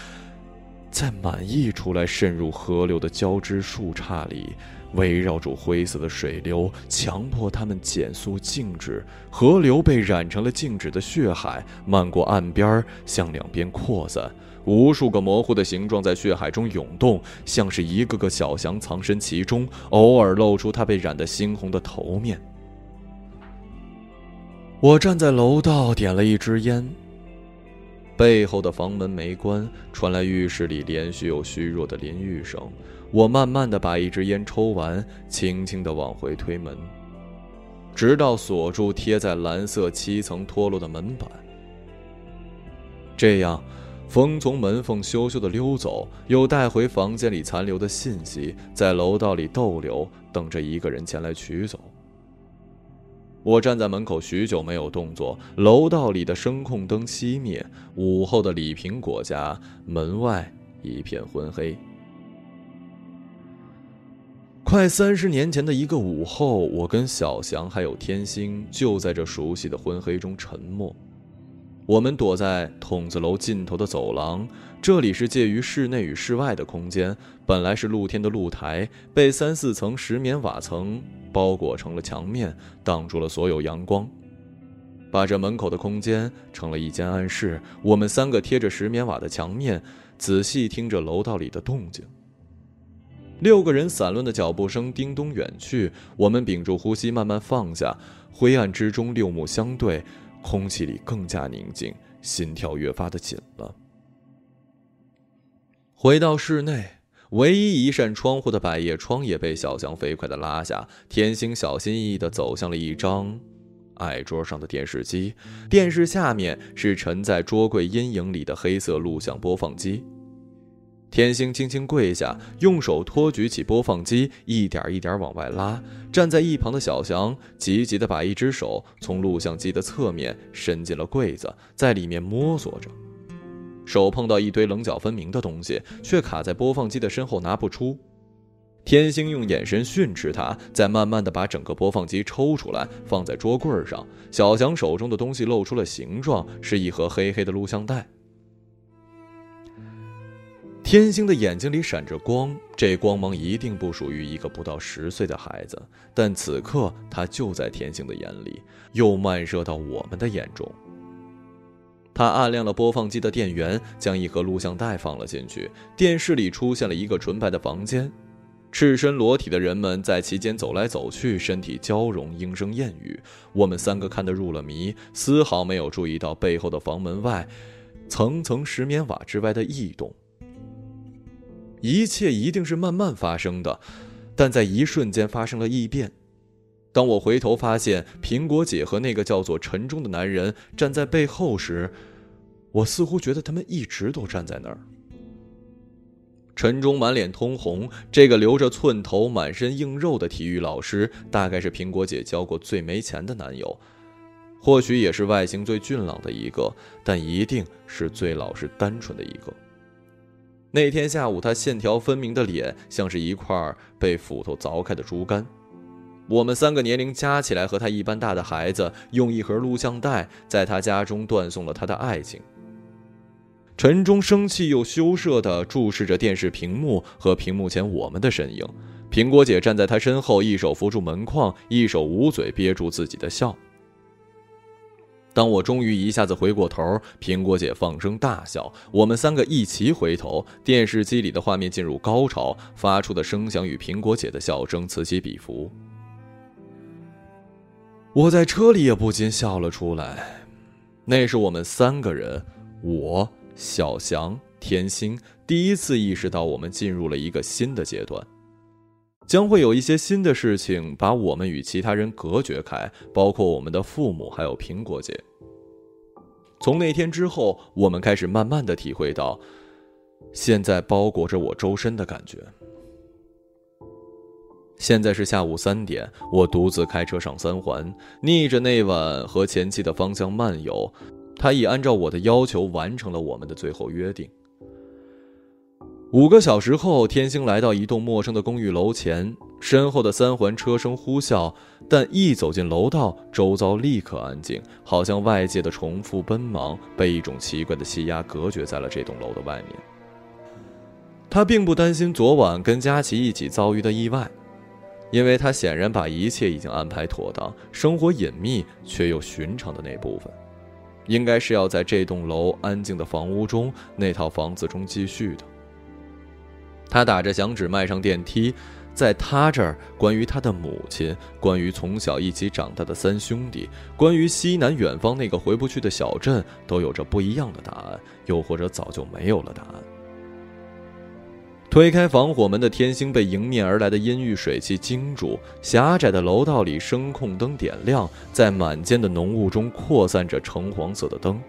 在满溢出来渗入河流的交织树杈里。围绕住灰色的水流，强迫它们减速静止。河流被染成了静止的血海，漫过岸边，向两边扩散。无数个模糊的形状在血海中涌动，像是一个个小翔藏身其中，偶尔露出它被染得猩红的头面。我站在楼道，点了一支烟。背后的房门没关，传来浴室里连续有虚弱的淋浴声。我慢慢的把一支烟抽完，轻轻的往回推门，直到锁住贴在蓝色七层脱落的门板。这样，风从门缝咻咻的溜走，又带回房间里残留的信息，在楼道里逗留，等着一个人前来取走。我站在门口许久没有动作，楼道里的声控灯熄灭，午后的李苹果家门外一片昏黑。快三十年前的一个午后，我跟小翔还有天星就在这熟悉的昏黑中沉默。我们躲在筒子楼尽头的走廊，这里是介于室内与室外的空间。本来是露天的露台，被三四层石棉瓦层包裹成了墙面，挡住了所有阳光，把这门口的空间成了一间暗室。我们三个贴着石棉瓦的墙面，仔细听着楼道里的动静。六个人散乱的脚步声叮咚远去，我们屏住呼吸，慢慢放下。灰暗之中，六目相对，空气里更加宁静，心跳越发的紧了。回到室内，唯一一扇窗户的百叶窗也被小强飞快的拉下。天星小心翼翼的走向了一张矮桌上的电视机，电视下面是沉在桌柜阴影里的黑色录像播放机。天星轻轻跪下，用手托举起播放机，一点一点往外拉。站在一旁的小翔急急地把一只手从录像机的侧面伸进了柜子，在里面摸索着，手碰到一堆棱角分明的东西，却卡在播放机的身后拿不出。天星用眼神训斥他，再慢慢的把整个播放机抽出来，放在桌柜上。小翔手中的东西露出了形状，是一盒黑黑的录像带。天星的眼睛里闪着光，这光芒一定不属于一个不到十岁的孩子，但此刻他就在天星的眼里，又漫射到我们的眼中。他按亮了播放机的电源，将一盒录像带放了进去。电视里出现了一个纯白的房间，赤身裸体的人们在其间走来走去，身体交融，莺声燕语。我们三个看得入了迷，丝毫没有注意到背后的房门外，层层石棉瓦之外的异动。一切一定是慢慢发生的，但在一瞬间发生了异变。当我回头发现苹果姐和那个叫做陈忠的男人站在背后时，我似乎觉得他们一直都站在那儿。陈忠满脸通红，这个留着寸头、满身硬肉的体育老师，大概是苹果姐交过最没钱的男友，或许也是外形最俊朗的一个，但一定是最老实、单纯的一个。那天下午，他线条分明的脸像是一块被斧头凿开的竹竿。我们三个年龄加起来和他一般大的孩子，用一盒录像带在他家中断送了他的爱情。陈忠生气又羞涩地注视着电视屏幕和屏幕前我们的身影。苹果姐站在他身后，一手扶住门框，一手捂嘴憋住自己的笑。当我终于一下子回过头，苹果姐放声大笑，我们三个一齐回头，电视机里的画面进入高潮，发出的声响与苹果姐的笑声此起彼伏。我在车里也不禁笑了出来，那是我们三个人，我、小翔、天星，第一次意识到我们进入了一个新的阶段，将会有一些新的事情把我们与其他人隔绝开，包括我们的父母，还有苹果姐。从那天之后，我们开始慢慢的体会到，现在包裹着我周身的感觉。现在是下午三点，我独自开车上三环，逆着那晚和前妻的方向漫游。他已按照我的要求完成了我们的最后约定。五个小时后，天星来到一栋陌生的公寓楼前，身后的三环车声呼啸，但一走进楼道，周遭立刻安静，好像外界的重复奔忙被一种奇怪的气压隔绝在了这栋楼的外面。他并不担心昨晚跟佳琪一起遭遇的意外，因为他显然把一切已经安排妥当，生活隐秘却又寻常的那部分，应该是要在这栋楼安静的房屋中那套房子中继续的。他打着响指迈上电梯，在他这儿，关于他的母亲，关于从小一起长大的三兄弟，关于西南远方那个回不去的小镇，都有着不一样的答案，又或者早就没有了答案。推开防火门的天星被迎面而来的阴郁水汽惊住，狭窄的楼道里声控灯点亮，在满间的浓雾中扩散着橙黄色的灯。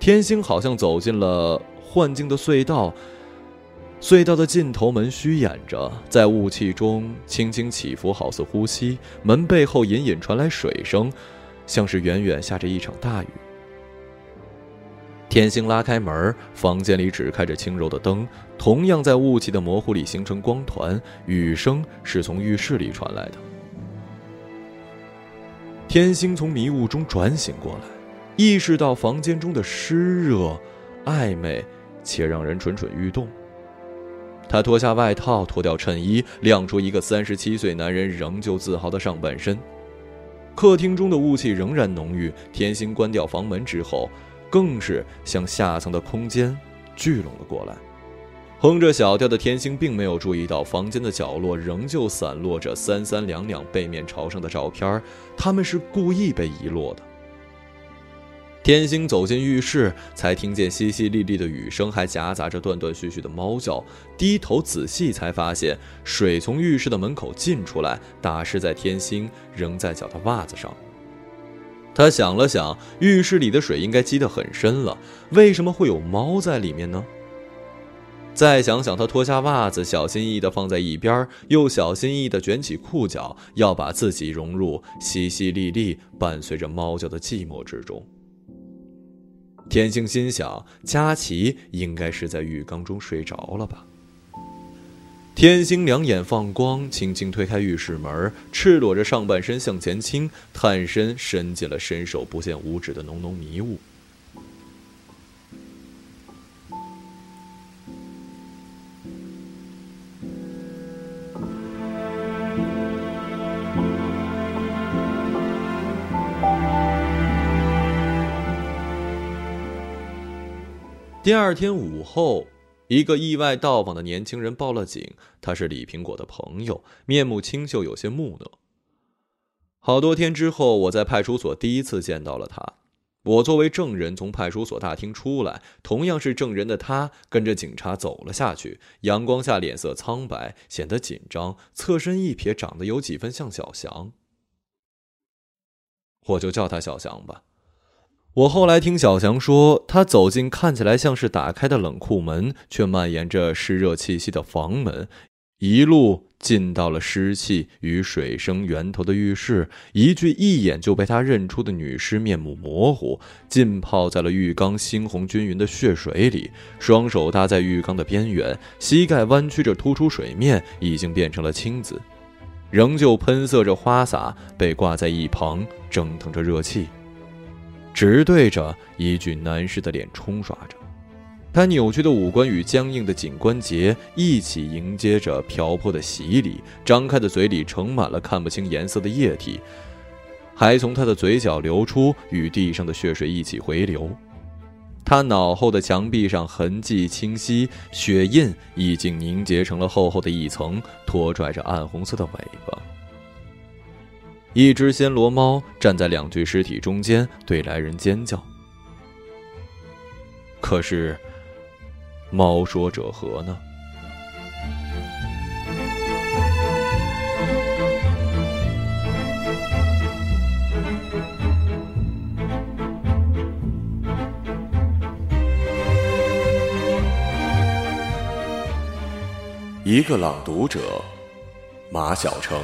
天星好像走进了幻境的隧道。隧道的尽头，门虚掩着，在雾气中轻轻起伏，好似呼吸。门背后隐隐传来水声，像是远远下着一场大雨。天星拉开门，房间里只开着轻柔的灯，同样在雾气的模糊里形成光团。雨声是从浴室里传来的。天星从迷雾中转醒过来，意识到房间中的湿热、暧昧，且让人蠢蠢欲动。他脱下外套，脱掉衬衣，亮出一个三十七岁男人仍旧自豪的上半身。客厅中的雾气仍然浓郁。天星关掉房门之后，更是向下层的空间聚拢了过来。哼着小调的天星并没有注意到房间的角落仍旧散落着三三两两背面朝上的照片，他们是故意被遗落的。天星走进浴室，才听见淅淅沥沥的雨声，还夹杂着断断续续的猫叫。低头仔细，才发现水从浴室的门口进出来，打湿在天星仍在脚的袜子上。他想了想，浴室里的水应该积得很深了，为什么会有猫在里面呢？再想想，他脱下袜子，小心翼翼地放在一边，又小心翼翼地卷起裤脚，要把自己融入淅淅沥沥、伴随着猫叫的寂寞之中。天星心想，佳琪应该是在浴缸中睡着了吧。天星两眼放光，轻轻推开浴室门，赤裸着上半身向前倾，探身伸进了伸手不见五指的浓浓迷雾。第二天午后，一个意外到访的年轻人报了警。他是李苹果的朋友，面目清秀，有些木讷。好多天之后，我在派出所第一次见到了他。我作为证人从派出所大厅出来，同样是证人的他跟着警察走了下去。阳光下脸色苍白，显得紧张。侧身一瞥，长得有几分像小翔。我就叫他小翔吧。我后来听小强说，他走进看起来像是打开的冷库门，却蔓延着湿热气息的房门，一路进到了湿气与水声源头的浴室。一具一眼就被他认出的女尸，面目模糊，浸泡在了浴缸猩红均匀的血水里，双手搭在浴缸的边缘，膝盖弯曲着突出水面，已经变成了青紫，仍旧喷射着花洒，被挂在一旁，蒸腾着热气。直对着一具男尸的脸冲刷着，他扭曲的五官与僵硬的颈关节一起迎接着瓢泼的洗礼，张开的嘴里盛满了看不清颜色的液体，还从他的嘴角流出，与地上的血水一起回流。他脑后的墙壁上痕迹清晰，血印已经凝结成了厚厚的一层，拖拽着暗红色的尾巴。一只暹罗猫站在两具尸体中间，对来人尖叫。可是，猫说者何呢？一个朗读者，马晓成。